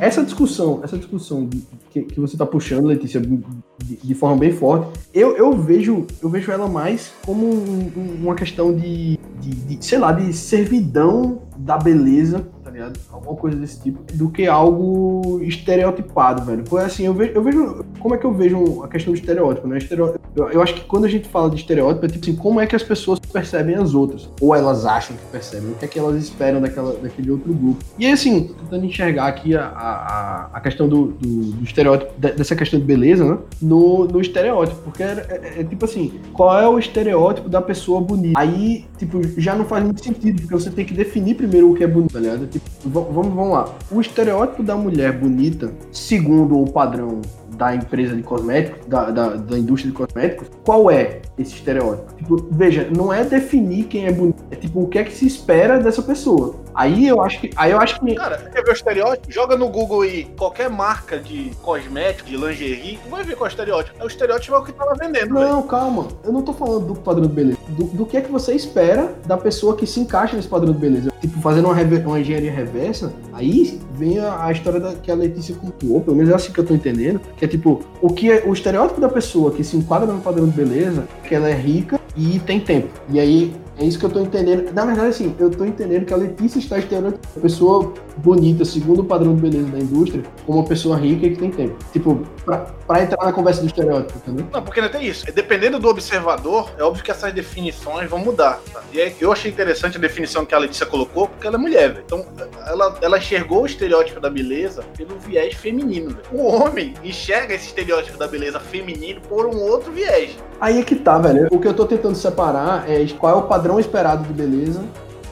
Essa discussão, essa discussão que, que você está puxando, Letícia, de, de, forma bem forte, eu, eu vejo eu vejo ela mais como um, uma questão de, de, de, sei lá, de servidão da beleza ligado? Alguma coisa desse tipo, do que algo estereotipado, velho. Porque assim, eu vejo, eu vejo. Como é que eu vejo a questão do estereótipo, né? Estereótipo, eu, eu acho que quando a gente fala de estereótipo, é tipo assim, como é que as pessoas percebem as outras? Ou elas acham que percebem? O que é que elas esperam daquela, daquele outro grupo? E aí, assim, tentando enxergar aqui a, a, a questão do, do, do estereótipo, dessa questão de beleza, né? No, no estereótipo. Porque é, é, é, tipo assim, qual é o estereótipo da pessoa bonita? Aí, tipo, já não faz muito sentido, porque você tem que definir primeiro o que é bonito, tá ligado? Tipo, vamos, vamos lá. O estereótipo da mulher bonita, segundo o padrão da empresa de cosméticos, da, da, da, indústria de cosméticos, qual é esse estereótipo? Tipo, veja, não é definir quem é bonito, é tipo o que é que se espera dessa pessoa. Aí eu acho que. Aí eu acho que. Cara, quer ver o estereótipo? Joga no Google aí qualquer marca de cosmético, de lingerie, vai ver qual é o estereótipo. É o estereótipo é o que tava vendendo. Não, véio. calma. Eu não tô falando do padrão de beleza. Do, do, que é que você espera da pessoa que se encaixa nesse padrão de beleza. Tipo, fazendo uma, uma engenharia reversa, aí vem a, a história da, que a Letícia contou, pelo menos é assim que eu tô entendendo, que é tipo, o que é o estereótipo da pessoa que se enquadra no padrão de beleza, que ela é rica e tem tempo. E aí é isso que eu tô entendendo. Na verdade, assim, eu tô entendendo que a Letícia está estereotipando uma pessoa bonita, segundo o padrão de beleza da indústria, como uma pessoa rica e que tem tempo. Tipo, pra, pra entrar na conversa do estereótipo, entendeu? Não, porque não tem isso. Dependendo do observador, é óbvio que essas definições vão mudar. Tá? E aí, eu achei interessante a definição que a Letícia colocou, porque ela é mulher, velho. Então, ela, ela enxergou o estereótipo da beleza pelo viés feminino. O homem enxerga esse estereótipo da beleza feminino por um outro viés. Aí é que tá, velho. O que eu tô tentando separar é qual é o padrão esperado de beleza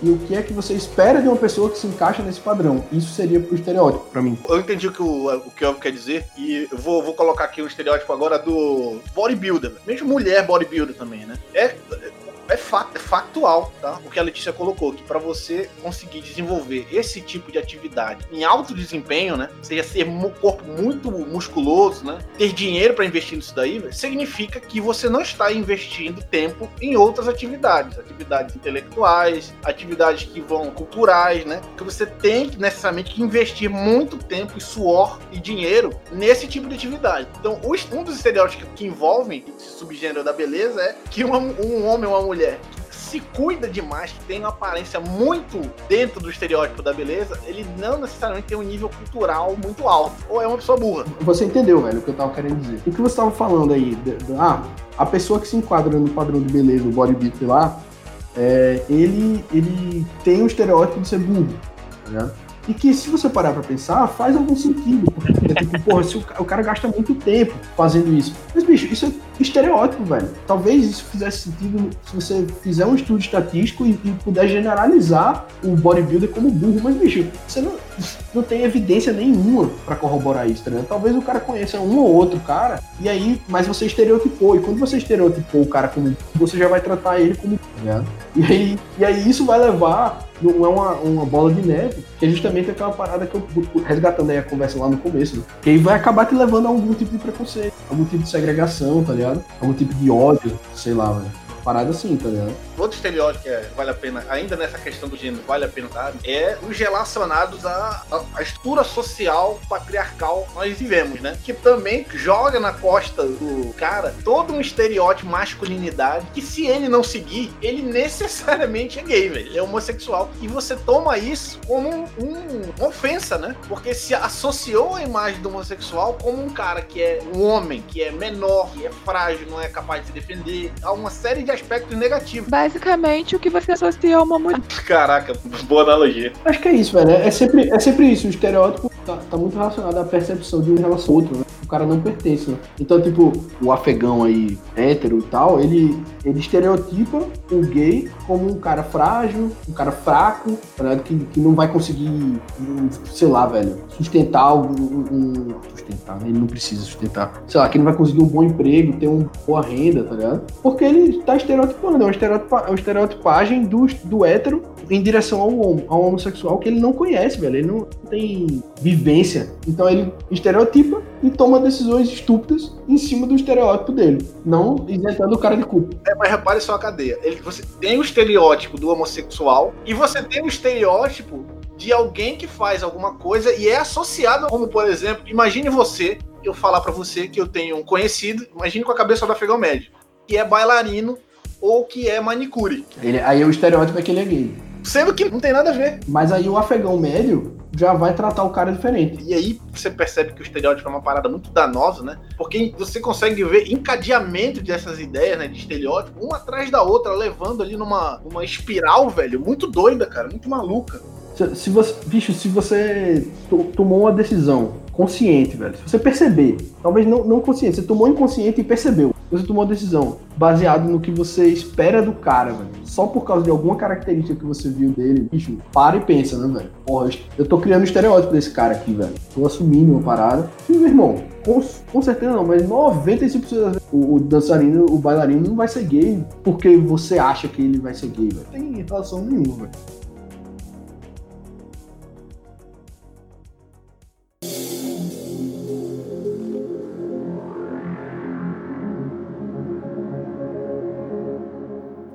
e o que é que você espera de uma pessoa que se encaixa nesse padrão. Isso seria o estereótipo para mim. Eu entendi o que o, o que quer dizer e eu vou, vou colocar aqui o estereótipo agora do bodybuilder, mesmo mulher bodybuilder também, né? É, é, fato, é factual, tá? O que a Letícia colocou, que para você conseguir desenvolver esse tipo de atividade em alto desempenho, né? Seja ser um corpo muito musculoso, né? Ter dinheiro para investir nisso daí, significa que você não está investindo tempo em outras atividades, atividades intelectuais, atividades que vão culturais, né? Que você tem necessariamente que investir muito tempo e suor e dinheiro nesse tipo de atividade. Então, um dos estereótipos que envolvem esse subgênero da beleza é que uma, um homem ou uma mulher mulher que se cuida demais, que tem uma aparência muito dentro do estereótipo da beleza, ele não necessariamente tem um nível cultural muito alto. Ou é uma pessoa burra. Você entendeu, velho, o que eu tava querendo dizer. O que você tava falando aí, ah, a pessoa que se enquadra no padrão de beleza, o bodybuilder lá, é, ele, ele tem o estereótipo de ser burro, ligado? E que, se você parar pra pensar, faz algum sentido. Porque, tipo, porra, se o, o, cara gasta muito tempo fazendo isso. Mas, bicho, isso é estereótipo, velho. Talvez isso fizesse sentido se você fizer um estudo estatístico e, e puder generalizar o bodybuilder como burro. Mas, bicho, você não, não tem evidência nenhuma para corroborar isso, né? Talvez o cara conheça um ou outro cara, e aí, mas você estereotipou. E quando você estereotipou o cara como você já vai tratar ele como. Né? E, aí, e aí isso vai levar não é uma, uma bola de neve, que é justamente aquela parada que eu resgatando aí a conversa lá no começo, né? que aí vai acabar te levando a algum tipo de preconceito, algum tipo de segregação, tá ligado? Algum tipo de ódio, sei lá, velho. Parada assim, tá ligado? outro estereótipo que é, vale a pena, ainda nessa questão do gênero, vale a pena dar, é os relacionados à, à, estrutura social patriarcal que nós vivemos, né? Que também joga na costa do cara todo um estereótipo masculinidade que se ele não seguir, ele necessariamente é gay, velho. Ele é homossexual. E você toma isso como um, um, uma ofensa, né? Porque se associou a imagem do homossexual como um cara que é um homem, que é menor, que é frágil, não é capaz de se defender. Há uma série de aspectos negativos basicamente o que você associa a uma mulher. Caraca, boa analogia. Acho que é isso, velho. É sempre, é sempre isso. O estereótipo tá, tá muito relacionado à percepção de um em relação ao outro, né? O cara não pertence, né? Então, tipo, o afegão aí, hétero e tal, ele, ele estereotipa o gay como um cara frágil, um cara fraco, tá que, que não vai conseguir, sei lá, velho, sustentar um, um, Sustentar, ele não precisa sustentar. Sei lá, que não vai conseguir um bom emprego, ter uma boa renda, tá ligado? Porque ele tá estereotipando, é uma, é uma estereotipagem do, do hétero em direção ao, ao homossexual que ele não conhece, velho. Ele não tem vivência. Então ele estereotipa e toma decisões estúpidas em cima do estereótipo dele, não isentando o cara de culpa. É, mas repare só a cadeia. Ele, você tem o estereótipo do homossexual e você tem o estereótipo de alguém que faz alguma coisa e é associado, como por exemplo, imagine você, eu falar para você que eu tenho um conhecido, imagine com a cabeça do afegão médio, que é bailarino ou que é manicure. Ele, aí o estereótipo é que ele é gay. Sendo que não tem nada a ver. Mas aí o afegão médio já vai tratar o cara diferente. E aí você percebe que o estereótipo é uma parada muito danosa, né? Porque você consegue ver encadeamento dessas ideias, né, de estereótipo, uma atrás da outra, levando ali numa, numa espiral, velho, muito doida, cara, muito maluca. Se, se você, bicho, se você tomou uma decisão consciente, velho, se você perceber, talvez não, não consciente, você tomou inconsciente e percebeu, você tomou uma decisão baseado no que você espera do cara, velho, só por causa de alguma característica que você viu dele, bicho, para e pensa, né, velho? Porra, eu tô criando um estereótipo desse cara aqui, velho. Tô assumindo uma parada. E, meu irmão, com, com certeza não, mas 95% das vezes o, o dançarino, o bailarino não vai ser gay porque você acha que ele vai ser gay, velho. Tem relação nenhuma, velho.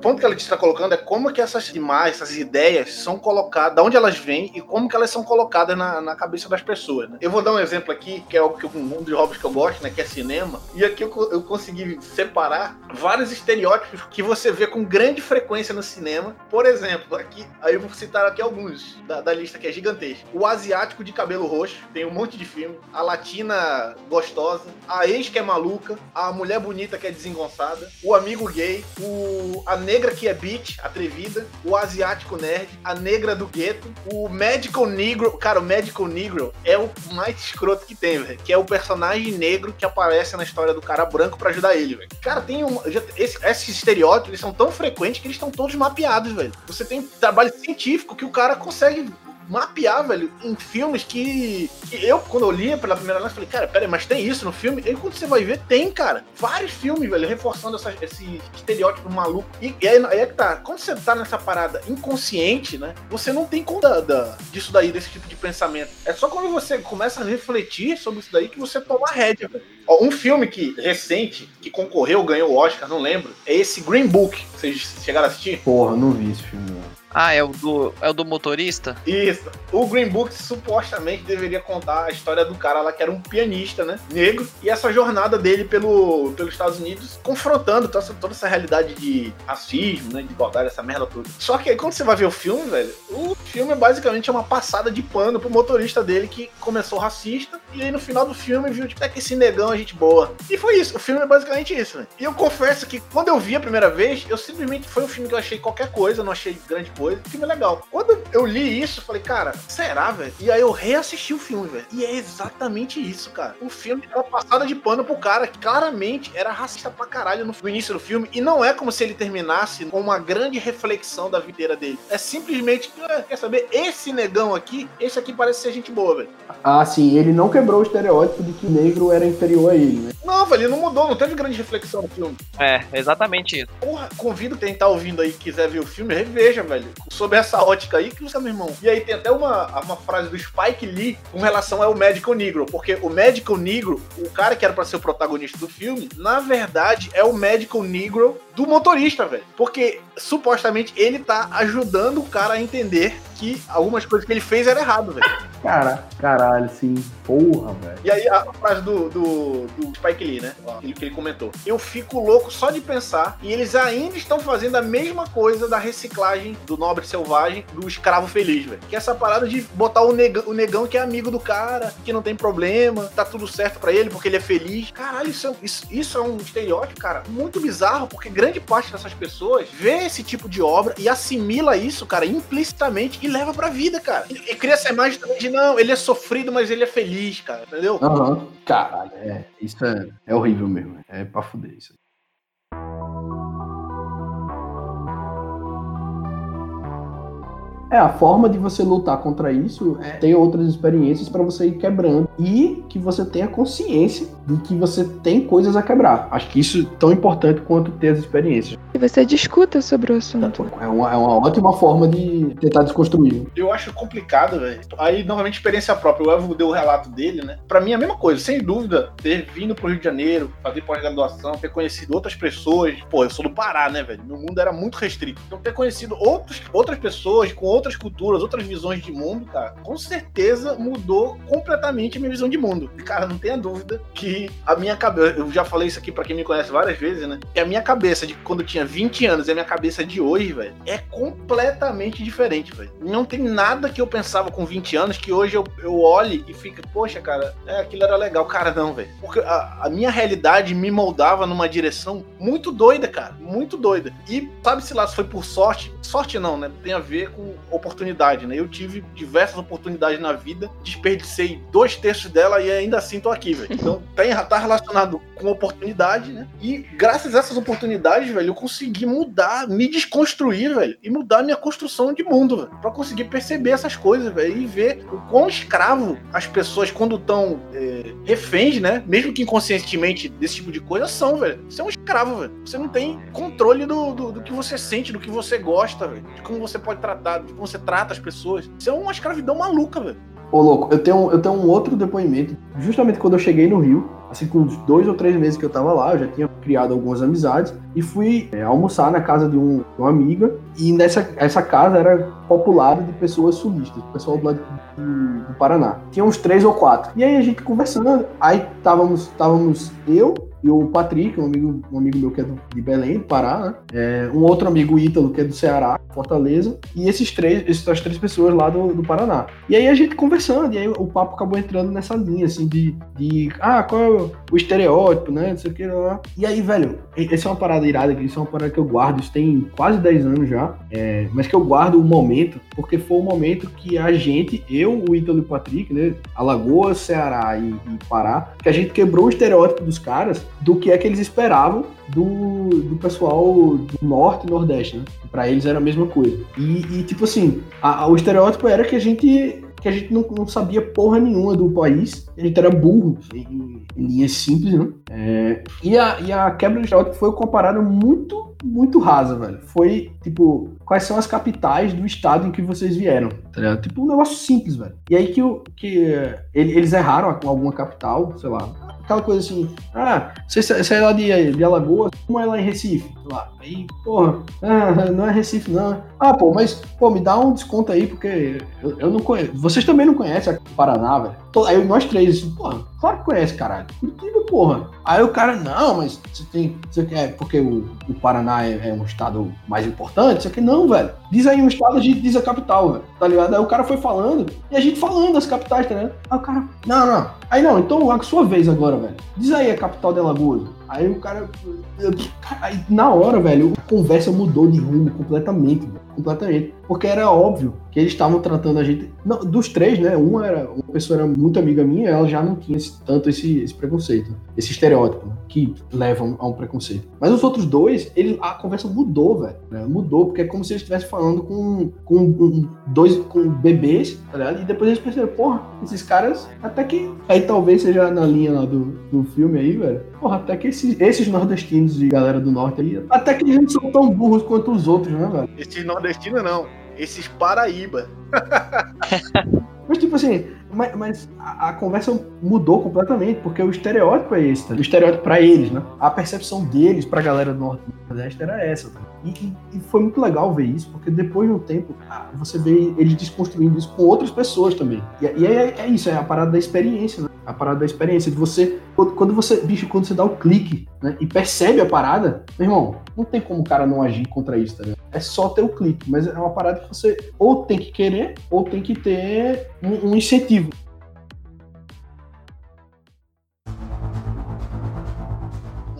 Ponto que ela está colocando é como que essas imagens, essas ideias são colocadas, de onde elas vêm e como que elas são colocadas na, na cabeça das pessoas. Né? Eu vou dar um exemplo aqui, que é o que um dos hobbies que eu gosto, né, que é cinema. E aqui eu, eu consegui separar vários estereótipos que você vê com grande frequência no cinema. Por exemplo, aqui, aí eu vou citar aqui alguns da, da lista que é gigantesca. O asiático de cabelo roxo, tem um monte de filme. A latina gostosa, a ex que é maluca, a mulher bonita que é desengonçada, o amigo gay, o a negra que é bitch, atrevida, o asiático nerd, a negra do gueto, o Medical Negro. Cara, o Medical Negro é o mais escroto que tem, velho. Que é o personagem negro que aparece na história do cara branco para ajudar ele, velho. Cara, tem um. Esse, esses estereótipos eles são tão frequentes que eles estão todos mapeados, velho. Você tem trabalho científico que o cara consegue mapear, velho, em filmes que, que eu, quando eu li pela primeira vez, falei, cara, peraí, mas tem isso no filme? E quando você vai ver, tem, cara. Vários filmes, velho, reforçando essa, esse estereótipo maluco. E, e aí, aí, é que tá, quando você tá nessa parada inconsciente, né, você não tem conta da, disso daí, desse tipo de pensamento. É só quando você começa a refletir sobre isso daí que você toma a rédea, velho. Ó, um filme que recente, que concorreu, ganhou o Oscar, não lembro, é esse Green Book. Vocês chegaram a assistir? Porra, não vi esse filme, Ah, é o do, é o do motorista? Isso. O Green Book supostamente deveria contar a história do cara lá que era um pianista, né? Negro. E essa jornada dele pelo, pelos Estados Unidos, confrontando toda essa, toda essa realidade de racismo, né? De igualdade, essa merda toda. Só que aí quando você vai ver o filme, velho, o filme é basicamente uma passada de pano pro motorista dele que começou racista. E aí no final do filme viu, tipo, é que esse negão é gente boa. E foi isso. O filme é basicamente isso, né? E eu confesso que quando eu vi a primeira vez, eu simplesmente foi um filme que eu achei qualquer coisa, não achei grande coisa. O filme é legal. Quando eu li isso, eu falei, cara, será, velho? E aí eu reassisti o filme, velho. E é exatamente isso, cara. O filme era passada de pano pro cara que claramente era racista pra caralho no início do filme. E não é como se ele terminasse com uma grande reflexão da vida dele. É simplesmente, ah, quer saber, esse negão aqui, esse aqui parece ser gente boa, velho. Ah, sim, ele não quebrou o estereótipo de que o negro era inferior a ele, né? Não, velho, ele não mudou, não teve grande reflexão no filme. É, exatamente isso. Porra, convido quem tá ouvindo aí quiser ver o filme, reveja, velho. Sob essa ótica aí, que você, meu irmão. E aí tem até uma, uma frase do Spike Lee com relação ao Medical Negro, porque o Medical Negro, o cara que era para ser o protagonista do filme, na verdade é o Medical Negro do motorista, velho. Porque supostamente ele tá ajudando o cara a entender que algumas coisas que ele fez era errado, velho. Cara, caralho, sim. Porra, velho. E aí a frase do, do, do Spike Lee, né? Ó, que ele comentou. Eu fico louco só de pensar e eles ainda estão fazendo a mesma coisa da reciclagem do nobre selvagem do escravo feliz, velho. Que é essa parada de botar o negão, o negão que é amigo do cara, que não tem problema, tá tudo certo para ele porque ele é feliz. Caralho, isso é, isso, isso é um estereótipo, cara, muito bizarro, porque grande parte dessas pessoas vê esse tipo de obra e assimila isso, cara, implicitamente e leva pra vida, cara. E, e cria essa imagem também de, não, ele é sofrido, mas ele é feliz, cara, entendeu? Uhum. Caralho, é. Isso é, é horrível mesmo. É pra fuder isso. É, a forma de você lutar contra isso é ter outras experiências para você ir quebrando e que você tenha consciência de que você tem coisas a quebrar. Acho que isso é tão importante quanto ter as experiências. E você discuta sobre o assunto. É uma, é uma ótima forma de tentar desconstruir. Eu acho complicado, velho. Aí, novamente, experiência própria. O Evo deu o relato dele, né? Pra mim, é a mesma coisa. Sem dúvida, ter vindo pro Rio de Janeiro, fazer pós-graduação, ter conhecido outras pessoas. Pô, eu sou do Pará, né, velho? Meu mundo era muito restrito. Então, ter conhecido outros, outras pessoas com outras culturas, outras visões de mundo, cara, com certeza mudou completamente a minha visão de mundo. Cara, não tenha dúvida que a minha cabeça, eu já falei isso aqui para quem me conhece várias vezes, né? Que a minha cabeça de quando eu tinha 20 anos e a minha cabeça de hoje, velho, é completamente diferente, velho. Não tem nada que eu pensava com 20 anos que hoje eu, eu olhe e fica, poxa, cara, é, aquilo era legal. Cara, não, velho. Porque a, a minha realidade me moldava numa direção muito doida, cara. Muito doida. E sabe-se lá se foi por sorte? Sorte não, né? Tem a ver com oportunidade né? Eu tive diversas oportunidades na vida, desperdicei dois terços dela e ainda assim tô aqui, velho. Então tem, tá relacionado com oportunidade, né? E graças a essas oportunidades, velho, eu consegui mudar, me desconstruir, velho, e mudar minha construção de mundo, velho, pra conseguir perceber essas coisas, velho, e ver o quão escravo as pessoas, quando estão é, reféns, né? Mesmo que inconscientemente desse tipo de coisa, são, velho. Você é um escravo, velho. Você não tem controle do, do, do que você sente, do que você gosta, velho. De como você pode tratar, de como você trata as pessoas. Isso é uma escravidão maluca, velho. Ô, louco, eu tenho, eu tenho um outro depoimento. Justamente quando eu cheguei no Rio, assim, com uns dois ou três meses que eu tava lá, eu já tinha criado algumas amizades e fui é, almoçar na casa de, um, de, uma amiga. E nessa essa casa era popular de pessoas sulistas, pessoal do lado do, do Paraná. Tinha uns três ou quatro. E aí a gente conversando, aí estávamos, estávamos eu, e o Patrick, um amigo, um amigo meu que é do, de Belém, do Pará, né? É, um outro amigo, Ítalo, que é do Ceará, Fortaleza, e esses três, essas três pessoas lá do, do Paraná. E aí a gente conversando, e aí o papo acabou entrando nessa linha, assim, de, de ah, qual é o, o estereótipo, né? Não sei o que lá. E aí, velho, essa é uma parada irada, isso é uma parada que eu guardo, isso tem quase 10 anos já, é, mas que eu guardo o momento, porque foi o momento que a gente, eu, o Ítalo e o Patrick, né? Alagoas, Ceará e, e Pará, que a gente quebrou o estereótipo dos caras do que é que eles esperavam do, do pessoal do norte e nordeste, né? Pra eles era a mesma coisa. E, e tipo assim, a, a, o estereótipo era que a gente que a gente não, não sabia porra nenhuma do país, a gente era burro, em, em linhas simples, né? É, e, a, e a quebra do estereótipo foi com uma parada muito, muito rasa, velho. Foi, tipo, quais são as capitais do estado em que vocês vieram, tá ligado? Tipo, um negócio simples, velho. E aí que, o, que é, eles erraram com alguma capital, sei lá, aquela coisa assim, ah, você sai lá de, de Alagoas, como é lá em Recife? Lá. Aí, porra, ah, não é Recife, não. Ah, pô, mas, pô, me dá um desconto aí, porque eu, eu não conheço. Vocês também não conhecem o Paraná, velho. Aí nós três, assim, porra, claro que conhece, caralho. Curitiba, porra. Aí o cara, não, mas você tem. Você quer, porque o, o Paraná é, é, um estado mais importante? Isso aqui não, velho. Diz aí um estado, a gente diz a capital, velho. Tá ligado? Aí o cara foi falando, e a gente falando as capitais, tá ligado? Aí o cara, não, não. Aí não, então a sua vez agora, velho. Diz aí a capital de Alagoas. Aí o cara. Aí, na hora, velho, a conversa mudou de rumo completamente, velho, completamente. Porque era óbvio que eles estavam tratando a gente. Não, dos três, né? Uma era uma pessoa era muito amiga minha, ela já não tinha esse, tanto esse, esse preconceito, esse estereótipo né, que levam a um preconceito. Mas os outros dois, ele, a conversa mudou, velho. Né, mudou, porque é como se eles estivessem falando com, com, com, dois com bebês, tá ligado? E depois eles perceberam, porra, esses caras, até que. Aí talvez seja na linha lá do, do filme aí, velho. Porra, até que esses, esses nordestinos e galera do norte aí, até que eles não são tão burros quanto os outros, né, velho? Esses nordestinos não esses Paraíba. mas, tipo assim, mas, mas a, a, conversa mudou completamente, porque o estereótipo é esse, tá? o estereótipo para eles, né? A percepção deles pra galera do Norte do Nordeste era essa, tá? e, e, e, foi muito legal ver isso, porque depois de um tempo, você vê eles desconstruindo isso com outras pessoas também. E, e é, é, isso, é a parada da experiência, né? A parada da experiência, de você. Quando você, bicho, quando você dá o clique, né? E percebe a parada, meu irmão, não tem como o cara não agir contra isso, tá ligado? É só ter o clique, mas é uma parada que você ou tem que querer, ou tem que ter um, um incentivo.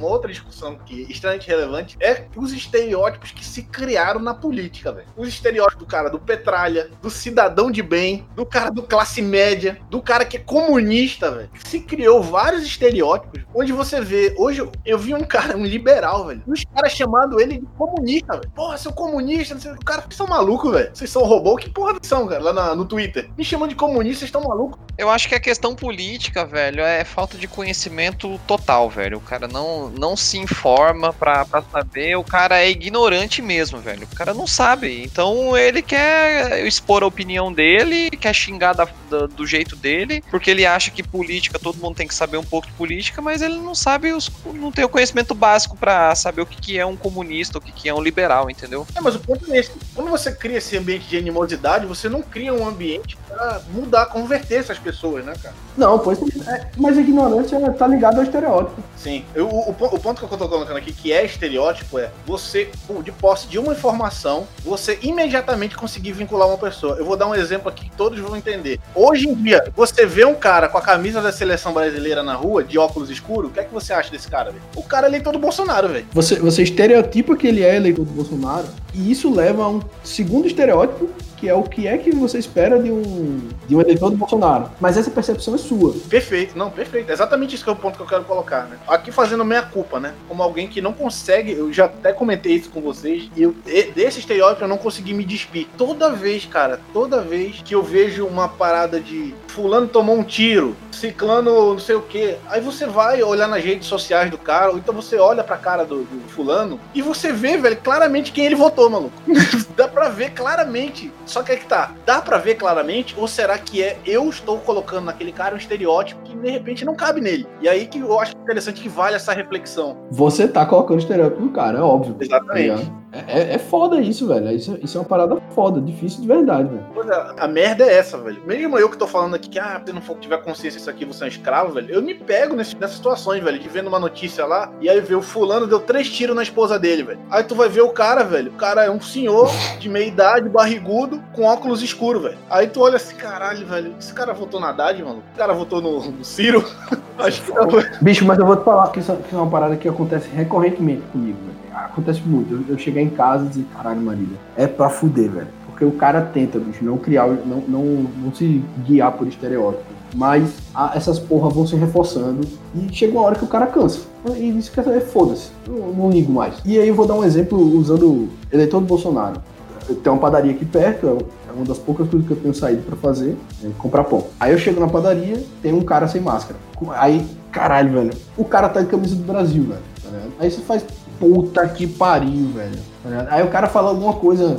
Uma outra discussão que é extremamente relevante é os estereótipos que se criaram na política, velho. Os estereótipos do cara do petralha, do cidadão de bem, do cara do classe média, do cara que é comunista, velho. Se criou vários estereótipos onde você vê. Hoje eu vi um cara, um liberal, velho. Os caras chamando ele de comunista, velho. Porra, seu comunista, não sei o que. Cara, vocês são malucos, velho. Vocês são robô? Que porra são, cara? Lá na, no Twitter. Me chamam de comunista, vocês estão malucos? Eu acho que a questão política, velho, é falta de conhecimento total, velho. O cara não, não se informa pra, pra saber, o cara é ignorante mesmo, velho. O cara não sabe. Então ele quer expor a opinião dele, quer xingar da, da, do jeito dele, porque ele acha que política, todo mundo tem que saber um pouco de política, mas ele não sabe, os, não tem o conhecimento básico para saber o que, que é um comunista, o que, que é um liberal, entendeu? É, mas o ponto é esse. Quando você cria esse ambiente de animosidade, você não cria um ambiente pra mudar, converter essas pessoas, né, cara? Não, pois é, mas a ignorância tá ligada ao estereótipo. Sim. Eu, o, o, o ponto que eu tô colocando aqui, que é estereótipo, é você, de posse de uma informação, você imediatamente conseguir vincular uma pessoa. Eu vou dar um exemplo aqui que todos vão entender. Hoje em dia, você vê um cara com a camisa da seleção brasileira na rua, de óculos escuros, o que é que você acha desse cara, velho? O cara é eleitor do Bolsonaro, velho. Você, você estereotipa que ele é eleitor do Bolsonaro, e isso leva a um segundo estereótipo que é o que é que você espera de um, de um eleitor do Bolsonaro. Mas essa percepção é sua. Perfeito, não, perfeito. É exatamente isso que é o ponto que eu quero colocar, né? Aqui fazendo meia culpa, né? Como alguém que não consegue, eu já até comentei isso com vocês, eu, desse estereótipo eu não consegui me despir. Toda vez, cara, toda vez que eu vejo uma parada de fulano tomou um tiro, ciclano não sei o que, aí você vai olhar nas redes sociais do cara, ou então você olha pra cara do, do fulano, e você vê, velho, claramente quem ele votou, maluco. Dá pra ver claramente só que é que tá, dá para ver claramente, ou será que é eu estou colocando naquele cara um estereótipo que de repente não cabe nele? E aí que eu acho interessante que vale essa reflexão. Você tá colocando estereótipo no cara, é óbvio. Exatamente. Tá é, é, é, foda isso, velho. Isso, isso é uma parada foda, difícil de verdade, velho. É, a merda é essa, velho. Mesmo eu que tô falando aqui que, ah, se não for tiver consciência disso aqui, você é um escravo, velho. Eu me pego nesse, nessas situações, velho, de vendo uma notícia lá, e aí vê o fulano deu três tiros na esposa dele, velho. Aí tu vai ver o cara, velho. O cara é um senhor de meia idade, barrigudo, com óculos escuros, velho. Aí tu olha assim, caralho, velho. Esse cara votou na Haddad, mano? O cara votou no, no Ciro? Acho que não. Bicho, mas eu vou te falar que isso, é uma parada que acontece recorrentemente comigo, velho acontece muito. Eu, eu chegar em casa e dizer, caralho, Marília, é pra fuder, velho. Porque o cara tenta, bicho, não criar, não, não, não se guiar por estereótipo. Mas a, essas porra vão se reforçando e chega uma hora que o cara cansa. E diz que é foda-se, eu não ligo mais. E aí eu vou dar um exemplo usando eleitor do Bolsonaro. Tem uma padaria aqui perto, é, uma das poucas coisas que eu tenho saído para fazer, é comprar pão. Aí eu chego na padaria, tem um cara sem máscara. Aí caralho, velho, o cara tá de camisa do Brasil, velho. Tá aí você faz, puta que pariu, velho. Tá aí o cara fala alguma coisa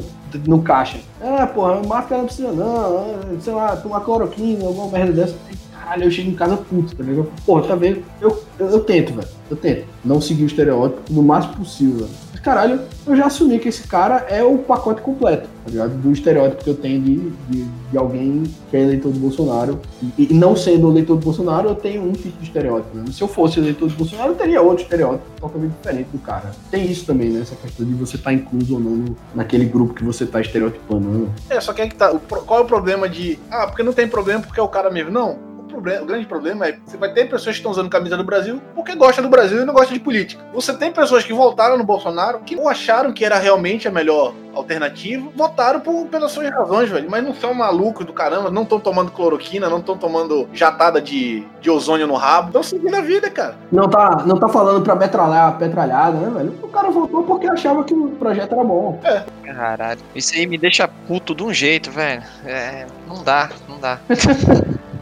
no caixa. É, porra, máscara não precisa não, é, sei lá, tomar cloroquina, alguma merda dessa. Caralho, eu chego em casa puto, tá ligado? Porra, tá vendo? Eu, eu, eu tento, velho. Eu tento. Não seguir o estereótipo no máximo possível, velho caralho, eu já assumi que esse cara é o pacote completo, tá ligado? Do estereótipo que eu tenho de, de, de alguém que é eleitor do Bolsonaro. E, e, não sendo eleitor do Bolsonaro, eu tenho um tipo de estereótipo. Né? Se eu fosse eleitor do Bolsonaro, eu teria outro estereótipo totalmente diferente do cara. Tem isso também, né? Essa questão de você estar tá incluso ou não naquele grupo que você está estereotipando. Né? É, só que é que tá. Qual é o problema de. Ah, porque não tem problema porque é o cara mesmo. Não problema, o grande problema é que você vai ter pessoas que estão usando camisa do Brasil porque gostam do Brasil e não gostam de política. Você tem pessoas que voltaram no Bolsonaro que não acharam que era realmente a melhor alternativa, votaram por, pelas suas razões, velho. Mas não são malucos do caramba, não estão tomando cloroquina, não estão tomando jatada de, de ozônio no rabo. Estão seguindo a vida, cara. Não tá, não tá falando pra metralhar a petralhada, né, velho? O cara votou porque achava que o projeto era bom. É. Caralho. Isso aí me deixa puto de um jeito, velho. É, não dá, não dá.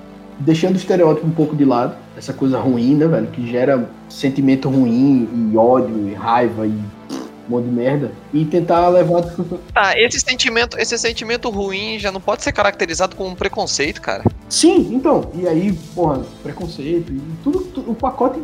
deixando o estereótipo um pouco de lado, essa coisa ruim, né, velho, que gera sentimento ruim e ódio e raiva e um monte de merda e tentar levar Tá, esse sentimento, esse sentimento ruim já não pode ser caracterizado como um preconceito, cara. Sim, então, e aí, porra, preconceito e tudo, tudo o pacote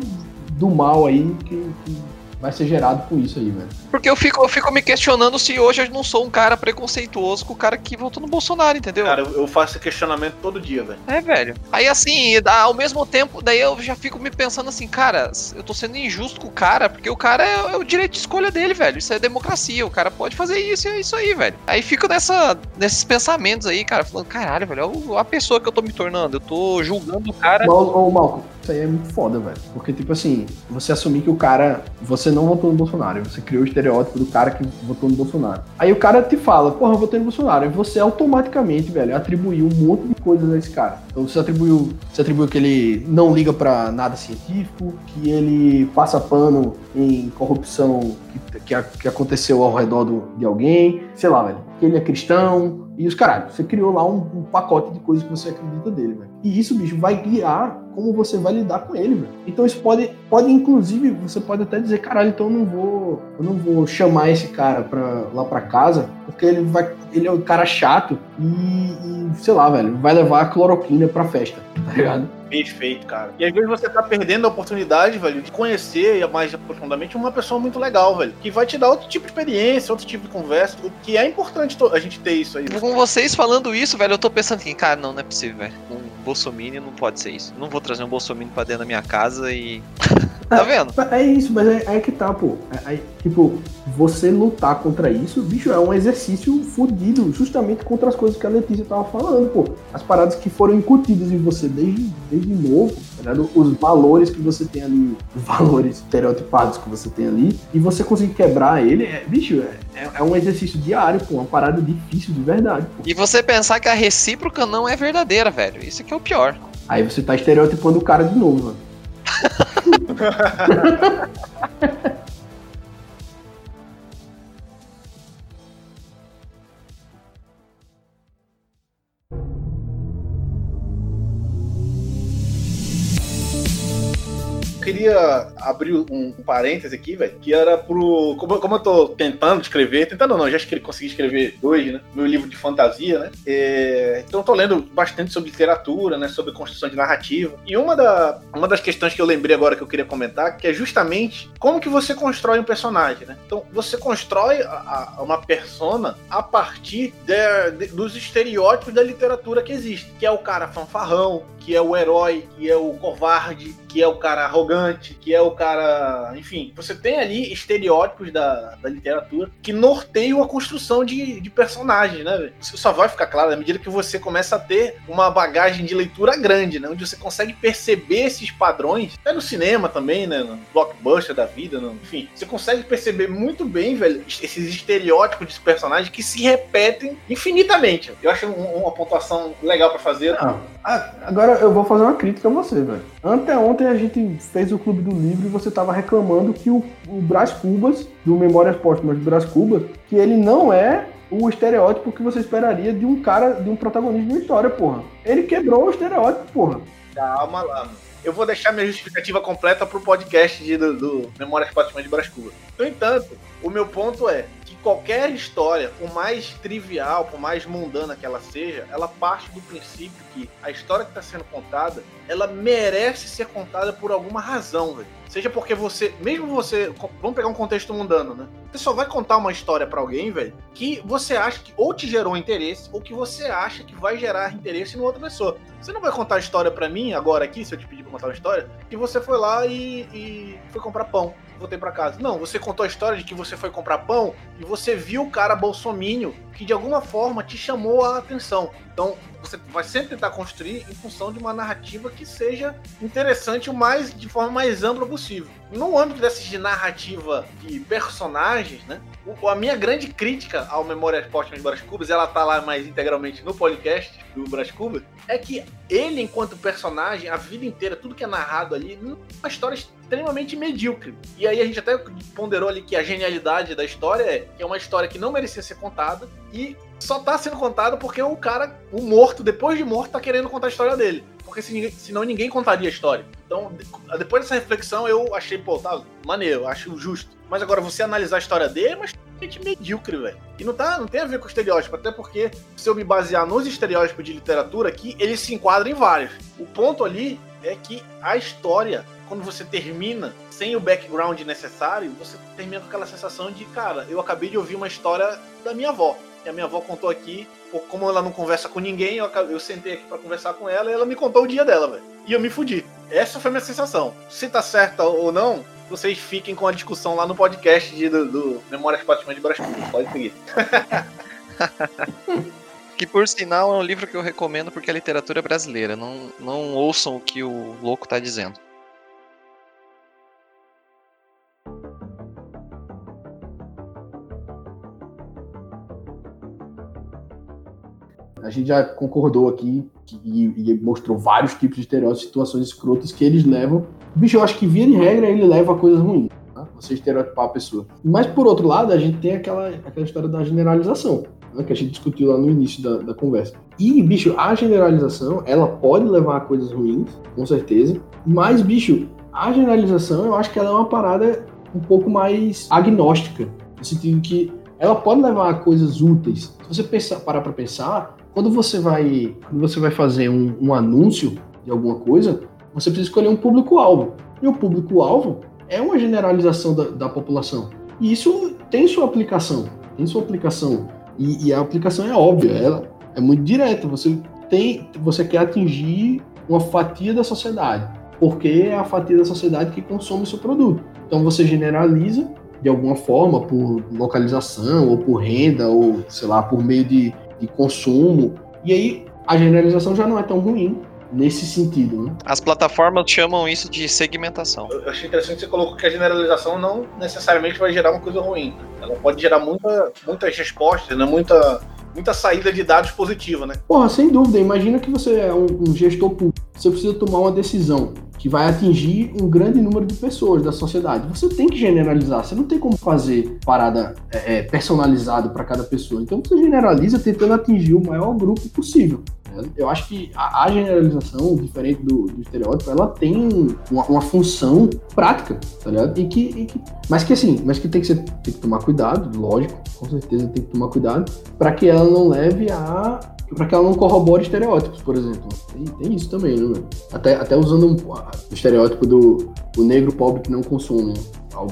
do mal aí que, que vai ser gerado com isso aí, velho. Porque eu fico, eu fico me questionando se hoje eu não sou um cara preconceituoso com o cara que votou no Bolsonaro, entendeu? Cara, eu faço esse questionamento todo dia, velho. É, velho. Aí assim, ao mesmo tempo, daí eu já fico me pensando assim, cara, eu tô sendo injusto com o cara, porque o cara é, é o direito de escolha dele, velho. Isso é democracia, o cara pode fazer isso e é isso aí, velho. Aí fico nessa, nesses pensamentos aí, cara, falando, caralho, velho, a pessoa que eu tô me tornando, eu tô julgando o cara. Ô, Malco, isso aí é muito foda, velho. Porque, tipo assim, você assumir que o cara. Você não votou no Bolsonaro, você criou o estereótipo do cara que votou no Bolsonaro. Aí o cara te fala, porra, eu votei no Bolsonaro. E você automaticamente, velho, atribuiu um monte de coisas a esse cara. Então você atribuiu. Você atribuiu que ele não liga para nada científico, que ele passa pano em corrupção que, que, que aconteceu ao redor do, de alguém, sei lá, velho. Que ele é cristão, e os caralho, você criou lá um, um, pacote de coisas que você acredita dele, velho. E isso, bicho, vai guiar como você vai lidar com ele, velho. Então isso pode, pode inclusive, você pode até dizer, caralho, então eu não vou, eu não vou chamar esse cara pra, lá pra casa, porque ele vai, ele é um cara chato e, e sei lá, velho, vai levar a cloroquina pra festa, tá ligado? Perfeito, cara. E às vezes você tá perdendo a oportunidade, velho, de conhecer mais profundamente uma pessoa muito legal, velho. Que vai te dar outro tipo de experiência, outro tipo de conversa. Que é importante a gente ter isso aí. Com vocês falando isso, velho, eu tô pensando assim, cara, não, não é possível, velho. Um Bolsonaro não pode ser isso. Não vou trazer um Bolsonaro pra dentro da minha casa e. tá vendo? É, é isso, mas é, é, que tá, pô. É, é, tipo, você lutar contra isso, bicho, é um exercício fodido, justamente contra as coisas que a Letícia tava falando, pô. As paradas que foram incutidas em você desde, desde novo, tá os valores que você tem ali, os valores estereotipados que você tem ali, e você conseguir quebrar ele, é, bicho, é, é um exercício diário, pô, uma parada difícil de verdade. Pô. E você pensar que a recíproca não é verdadeira, velho. Isso que é o pior. Aí você tá estereotipando o cara de novo, mano. queria abrir um, um parêntese aqui, velho, que era pro. Como, como, eu tô tentando escrever, tentando não, já consegui escrever dois, né? Meu livro de fantasia, né? É, então eu tô lendo bastante sobre literatura, né? Sobre construção de narrativa. E uma, da, uma das questões que eu lembrei agora que eu queria comentar, que é justamente como que você constrói um personagem, né? Então, você constrói a, a uma persona a partir de, de, dos estereótipos da literatura que existe, que é o cara fanfarrão, que é o herói, que é o covarde, que é o cara arrogante, que é o cara. Enfim, você tem ali estereótipos da, da literatura que norteiam a construção de, de personagens, né? Isso só vai ficar claro à medida que você começa a ter uma bagagem de leitura grande, né? Onde você consegue perceber esses padrões. Até no cinema também, né? No blockbuster da vida, enfim. Você consegue perceber muito bem, velho, esses estereótipos de personagens que se repetem infinitamente. Eu acho uma pontuação legal para fazer. Não. Ah, agora eu vou fazer uma crítica a você, velho. Anteontem a gente fez o Clube do Livro e você tava reclamando que o, o Brás Cubas, do Memórias Póstumas do Brás Cubas, que ele não é o estereótipo que você esperaria de um cara, de um protagonista de uma história, porra. Ele quebrou o estereótipo, porra. Calma lá, eu vou deixar minha justificativa completa pro podcast de, do, do Memórias Póstumas de Brás Cubas. No entanto, o meu ponto é que qualquer história, por mais trivial, por mais mundana que ela seja, ela parte do princípio que a história que está sendo contada, ela merece ser contada por alguma razão, velho. Seja porque você, mesmo você, vamos pegar um contexto mundano, né? Você só vai contar uma história para alguém, velho, que você acha que ou te gerou interesse ou que você acha que vai gerar interesse em outra pessoa. Você não vai contar a história para mim agora aqui, se eu te pedir pra contar uma história, que você foi lá e, e foi comprar pão voltei para casa. Não, você contou a história de que você foi comprar pão e você viu o cara bolsomínio que de alguma forma te chamou a atenção. Então, você vai sempre tentar construir em função de uma narrativa que seja interessante o mais de forma mais ampla possível. No âmbito dessas de narrativa de personagens, né? a minha grande crítica ao Memórias Póstumas de Brás Cubas, ela tá lá mais integralmente no podcast do Brás Cubas, é que ele, enquanto personagem, a vida inteira, tudo que é narrado ali, uma história extremamente medíocre. E aí a gente até ponderou ali que a genialidade da história é que é uma história que não merecia ser contada e só tá sendo contada porque o cara, o morto, depois de morto, tá querendo contar a história dele. Porque senão ninguém contaria a história. Então, depois dessa reflexão, eu achei, pô, tá maneiro, acho justo. Mas agora, você analisar a história dele é uma extremamente medíocre, velho. E não, tá, não tem a ver com estereótipo, até porque, se eu me basear nos estereótipos de literatura aqui, eles se enquadram em vários. O ponto ali é que a história, quando você termina sem o background necessário, você termina com aquela sensação de, cara, eu acabei de ouvir uma história da minha avó. E a minha avó contou aqui, como ela não conversa com ninguém, eu, eu sentei aqui para conversar com ela e ela me contou o dia dela, velho. E eu me fudi. Essa foi a minha sensação. Se tá certa ou não, vocês fiquem com a discussão lá no podcast de, do, do Memórias Póstumas de Brasília. Pode seguir. que por sinal é um livro que eu recomendo porque é literatura brasileira. Não, não ouçam o que o louco tá dizendo. A gente já concordou aqui e, e, mostrou vários tipos de estereótipos, situações escrotas que eles levam. Bicho, eu acho que via de regra ele leva a coisas ruins. Tá? Você estereotipar a pessoa. Mas por outro lado, a gente tem aquela, aquela história da generalização. Né, que a gente discutiu lá no início da, da, conversa. E, bicho, a generalização, ela pode levar a coisas ruins, com certeza, mas, bicho, a generalização, eu acho que ela é uma parada um pouco mais agnóstica, no sentido que ela pode levar a coisas úteis. Se você pensar, parar para pensar, quando você vai, quando você vai fazer um, um anúncio de alguma coisa, você precisa escolher um público-alvo. E o público-alvo é uma generalização da, da, população. E isso tem sua aplicação. Tem sua aplicação. E, e, a aplicação é óbvia, ela é muito direta. Você tem, você quer atingir uma fatia da sociedade, porque é a fatia da sociedade que consome o seu produto. Então você generaliza de alguma forma por localização ou por renda ou sei lá por meio de de consumo. E aí a generalização já não é tão ruim nesse sentido. Né? As plataformas chamam isso de segmentação. Eu achei interessante que você colocou que a generalização não necessariamente vai gerar uma coisa ruim. Ela pode gerar muita, muitas respostas, né? muita, muita saída de dados positiva, né? Porra, sem dúvida. Imagina que você é um, um gestor público. Você precisa tomar uma decisão que vai atingir um grande número de pessoas da sociedade. Você tem que generalizar, você não tem como fazer parada é, é personalizado para cada pessoa. Então você generaliza tentando atingir o maior grupo possível. Eu acho que a, a generalização, diferente do, do, estereótipo, ela tem uma, uma, função prática, tá ligado? E que, e que, mas que assim, mas que tem que, ser, tem que tomar cuidado, lógico, com certeza tem que tomar cuidado, para que ela não leve a para que ela não corrobore estereótipos, por exemplo. Tem, tem isso também, né? Até, até usando um, o estereótipo do o negro pobre que não consome. Né?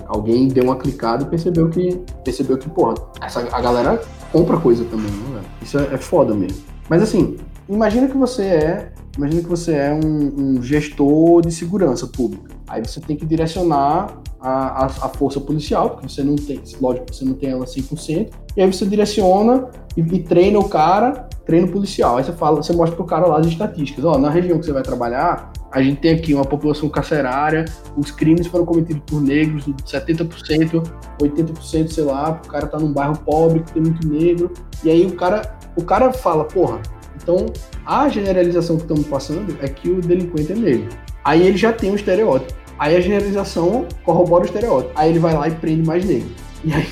Alguém deu uma clicada e percebeu que, percebeu que, porra, essa, a galera compra coisa também, né? Isso é, é foda mesmo. Mas assim, imagina que você é, imagina que você é um, um gestor de segurança pública. Aí você tem que direcionar a, a, a, força policial, porque você não tem, lógico, você não tem ela 100%, e aí você direciona e, e treina o cara, treino policial. Aí você fala, você mostra pro cara lá as estatísticas, ó, na região que você vai trabalhar, a gente tem aqui uma população carcerária, os crimes foram cometidos por negros, 70%, 80%, sei lá, o cara tá num bairro pobre que tem muito negro, e aí o cara, o cara fala, porra, então a generalização que estamos passando é que o delinquente é negro. Aí ele já tem um estereótipo. Aí a generalização corrobora o estereótipo. Aí ele vai lá e prende mais negro. E aí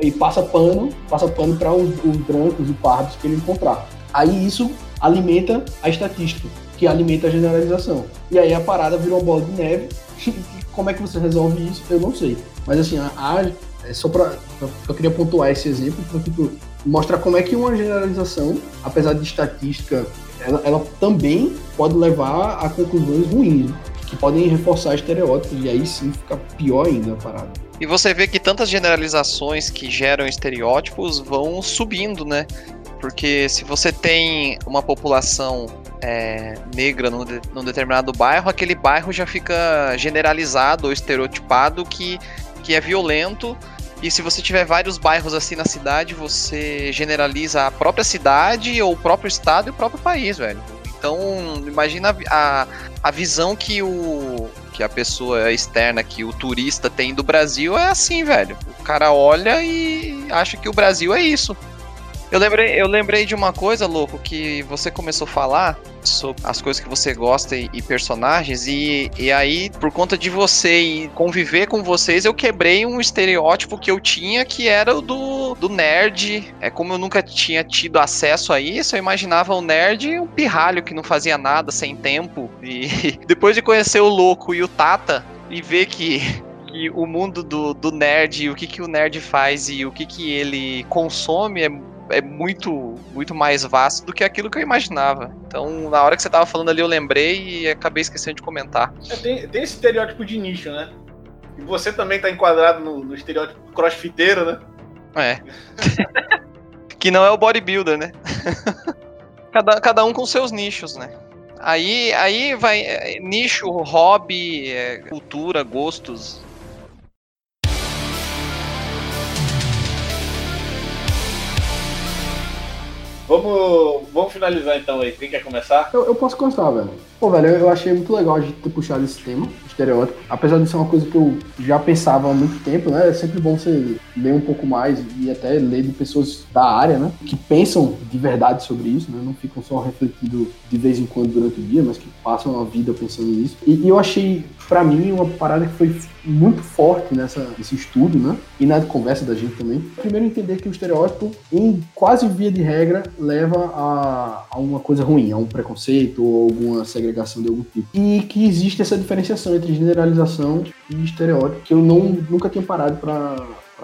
e passa pano, passa pano para os, os brancos e pardos que ele encontrar. Aí isso alimenta a estatística. que alimenta a generalização. E aí a parada virou uma bola de neve. Como é que você resolve isso? Eu não sei. Mas assim, a, a é só para eu queria pontuar esse exemplo para tipo, mostrar como é que uma generalização, apesar de estatística, ela, ela também pode levar a conclusões ruins, que podem reforçar estereótipos e aí sim fica pior ainda a parada. E você vê que tantas generalizações que geram estereótipos vão subindo, né? Porque se você tem uma população é, negra num, de, num, determinado bairro, aquele bairro já fica generalizado ou estereotipado que, que é violento. E se você tiver vários bairros assim na cidade, você generaliza a própria cidade, ou o próprio estado e o próprio país, velho. Então, imagina a, a visão que o, que a pessoa externa, que o turista tem do Brasil é assim, velho. O cara olha e acha que o Brasil é isso. Eu lembrei, eu lembrei de uma coisa, louco, que você começou a falar sobre as coisas que você gosta e, e personagens, e, e aí, por conta de você e conviver com vocês, eu quebrei um estereótipo que eu tinha que era o do, do nerd. É como eu nunca tinha tido acesso a isso, eu imaginava o nerd um pirralho que não fazia nada, sem tempo. E depois de conhecer o louco e o Tata, e ver que que o mundo do, do nerd, o que, que o nerd faz e o que, que ele consome é é muito, muito mais vasto do que aquilo que eu imaginava. Então, na hora que você tava falando ali, eu lembrei e acabei esquecendo de comentar. É, tem, tem esse estereótipo de nicho, né? E você também tá enquadrado no, no estereótipo crossfiteiro, né? É. que não é o bodybuilder, né? cada, cada um com seus nichos, né? Aí, aí vai é, nicho, hobby, é, cultura, gostos. Vamos, vamos finalizar então aí. Quem quer começar? Eu, eu posso começar, velho. Pô, velho, eu, eu achei muito legal a gente ter puxado esse tema, estereótipo. Apesar de ser uma coisa que eu já pensava há muito tempo, né? É sempre bom você ler um pouco mais e até ler de pessoas da área, né? Que pensam de verdade sobre isso, né? Não ficam só refletindo de vez em quando durante o dia, mas que passam a vida pensando nisso. E, e eu achei, para mim, uma parada que foi muito forte nessa, nesse estudo, né? E na conversa da gente também. Primeiro, entender que o estereótipo, em quase via de regra, leva a, a uma coisa ruim, a um preconceito ou alguma segregação de algum tipo. E que existe essa diferenciação entre generalização e estereótipo, que eu não, nunca tinha parado para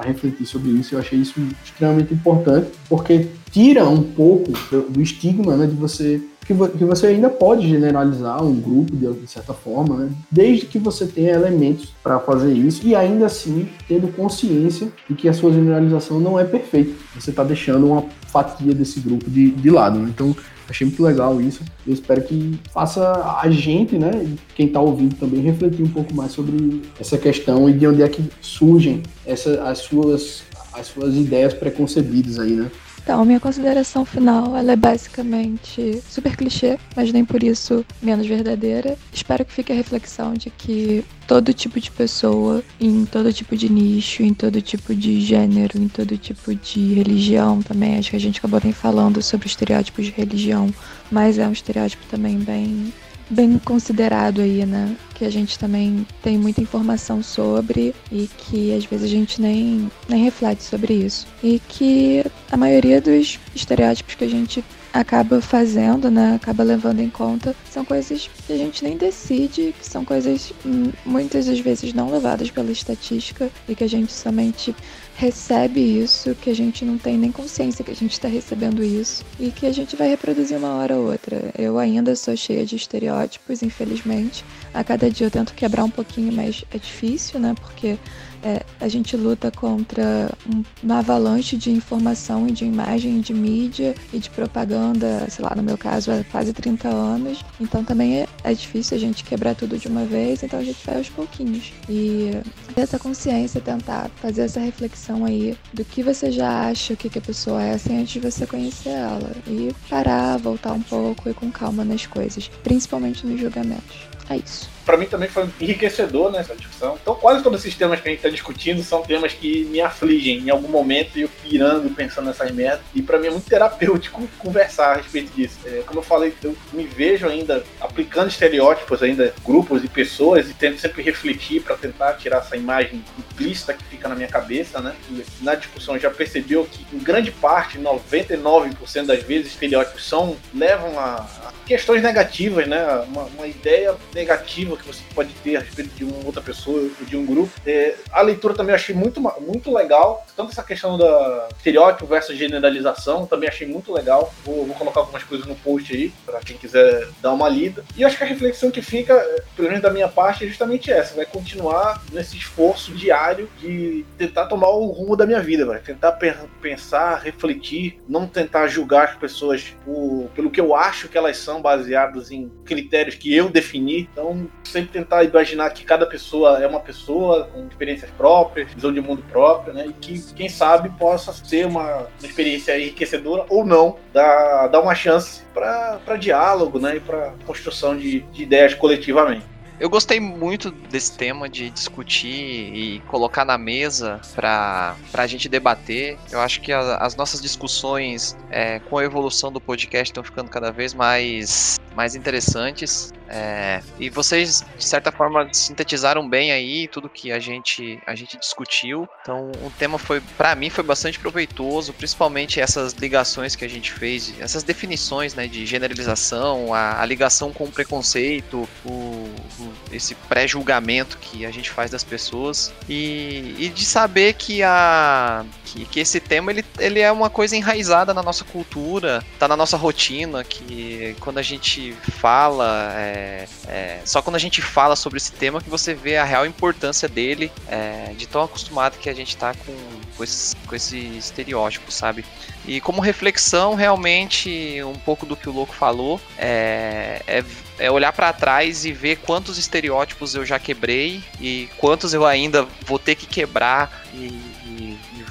refletir sobre isso. Eu achei isso extremamente importante, porque tira um pouco do, estigma né, de você que, você ainda pode generalizar um grupo de, de certa forma, né? desde que você tenha elementos para fazer isso e ainda assim tendo consciência de que a sua generalização não é perfeita. Você está deixando uma fatia desse grupo de, de lado. Né? Então, achei muito legal isso. Eu espero que faça a gente, né, quem está ouvindo também, refletir um pouco mais sobre essa questão e de onde é que surgem essa, as, suas, as suas ideias preconcebidas aí, né? Então, minha consideração final, ela é basicamente super clichê, mas nem por isso menos verdadeira. Espero que fique a reflexão de que todo tipo de pessoa, em todo tipo de nicho, em todo tipo de gênero, em todo tipo de religião também, acho que a gente acabou nem falando sobre estereótipos de religião, mas é um estereótipo também bem bem considerado aí, né? Que a gente também tem muita informação sobre e que às vezes a gente nem, nem reflete sobre isso. E que a maioria dos estereótipos que a gente acaba fazendo, né, acaba levando em conta, são coisas que a gente nem decide, que são coisas hum, muitas das vezes não levadas pela estatística e que a gente somente recebe isso, que a gente não tem nem consciência que a gente está recebendo isso e que a gente vai reproduzir uma hora ou outra. Eu ainda sou cheia de estereótipos, infelizmente. A cada dia eu tento quebrar um pouquinho, mas é difícil, né? Porque é, a gente luta contra um, uma avalanche de informação e de imagem, de mídia e de propaganda, sei lá, no meu caso, há quase 30 anos. Então também é, é difícil a gente quebrar tudo de uma vez, então a gente vai aos pouquinhos. E ter essa consciência, tentar fazer essa reflexão aí do que você já acha, o que, que a pessoa é, assim, antes de você conhecer ela. E parar, voltar um pouco e com calma nas coisas, principalmente nos julgamentos. É isso para mim também foi enriquecedor nessa né, discussão. Então, quase todos esses temas que a gente está discutindo são temas que me afligem em algum momento e eu pirando, pensando nessas merdas. E para mim é muito terapêutico conversar a respeito disso. É, como eu falei, eu me vejo ainda aplicando estereótipos, ainda grupos de pessoas e tento sempre refletir para tentar tirar essa imagem implícita que fica na minha cabeça, né? E na discussão já percebeu que em grande parte, 99% das vezes, estereótipos são levam a questões negativas, né? Uma, uma, ideia negativa que você pode ter a respeito de uma outra pessoa de um grupo. É, a leitura também achei muito, muito legal. Tanto essa questão da estereótipo versus generalização, também achei muito legal. Vou, vou colocar algumas coisas no post aí, para quem quiser dar uma lida. E acho que a reflexão que fica, pelo menos da minha parte, é justamente essa. Vai continuar nesse esforço diário de tentar tomar o rumo da minha vida, vai tentar pensar, refletir, não tentar julgar as pessoas por, pelo que eu acho que elas são, baseados em critérios que eu defini. Então, sempre tentar imaginar que cada pessoa é uma pessoa com experiências próprias, visão de mundo própria, né? E que, quem sabe, possa ser uma, uma experiência enriquecedora ou não, dar, dar uma chance para diálogo, né? E para construção de, de ideias coletivamente. Eu gostei muito desse tema de discutir e colocar na mesa para a gente debater. Eu acho que a, as nossas discussões é, com a evolução do podcast estão ficando cada vez mais, mais interessantes. É, e vocês, de certa forma, sintetizaram bem aí tudo que a gente, a gente discutiu. Então, o tema foi, para mim, foi bastante proveitoso, principalmente essas ligações que a gente fez, essas definições né, de generalização, a, a ligação com o preconceito, o, o, esse pré-julgamento que a gente faz das pessoas e, e de saber que, a, que, que, esse tema ele, ele é uma coisa enraizada na nossa cultura, tá na nossa rotina, que quando a gente fala. É, é, só quando a gente fala sobre esse tema que você vê a real importância dele, é, de tão acostumado que a gente tá com, com, esse, com esse estereótipo, sabe? E como reflexão, realmente, um pouco do que o Louco falou, é, é, é olhar para trás e ver quantos estereótipos eu já quebrei e quantos eu ainda vou ter que quebrar e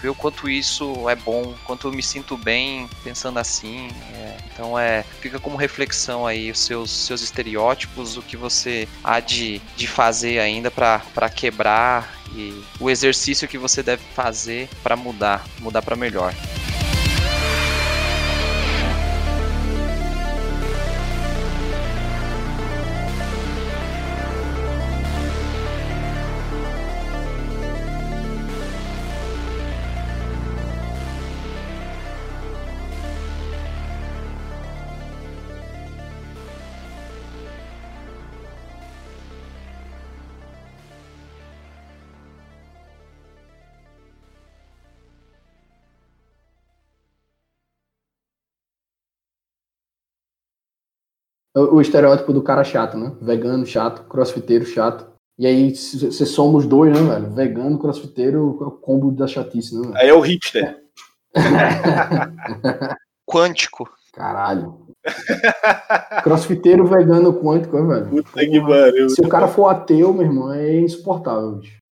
ver o quanto isso é bom, quanto eu me sinto bem pensando assim. É, então é, fica como reflexão aí os seus, seus estereótipos, o que você há de, de fazer ainda para quebrar e o exercício que você deve fazer para mudar, mudar para melhor. O estereótipo do cara chato, né? Vegano chato, crossfiteiro chato. E aí você soma os dois, né, velho? Vegano, crossfiteiro, é o combo da chatice, né? Velho? Aí é o hipster. Quântico. Caralho. Crossfiteiro vegano quântico, né, velho? Puta que pariu. Se o cara for ateu, meu irmão, é insuportável, bicho.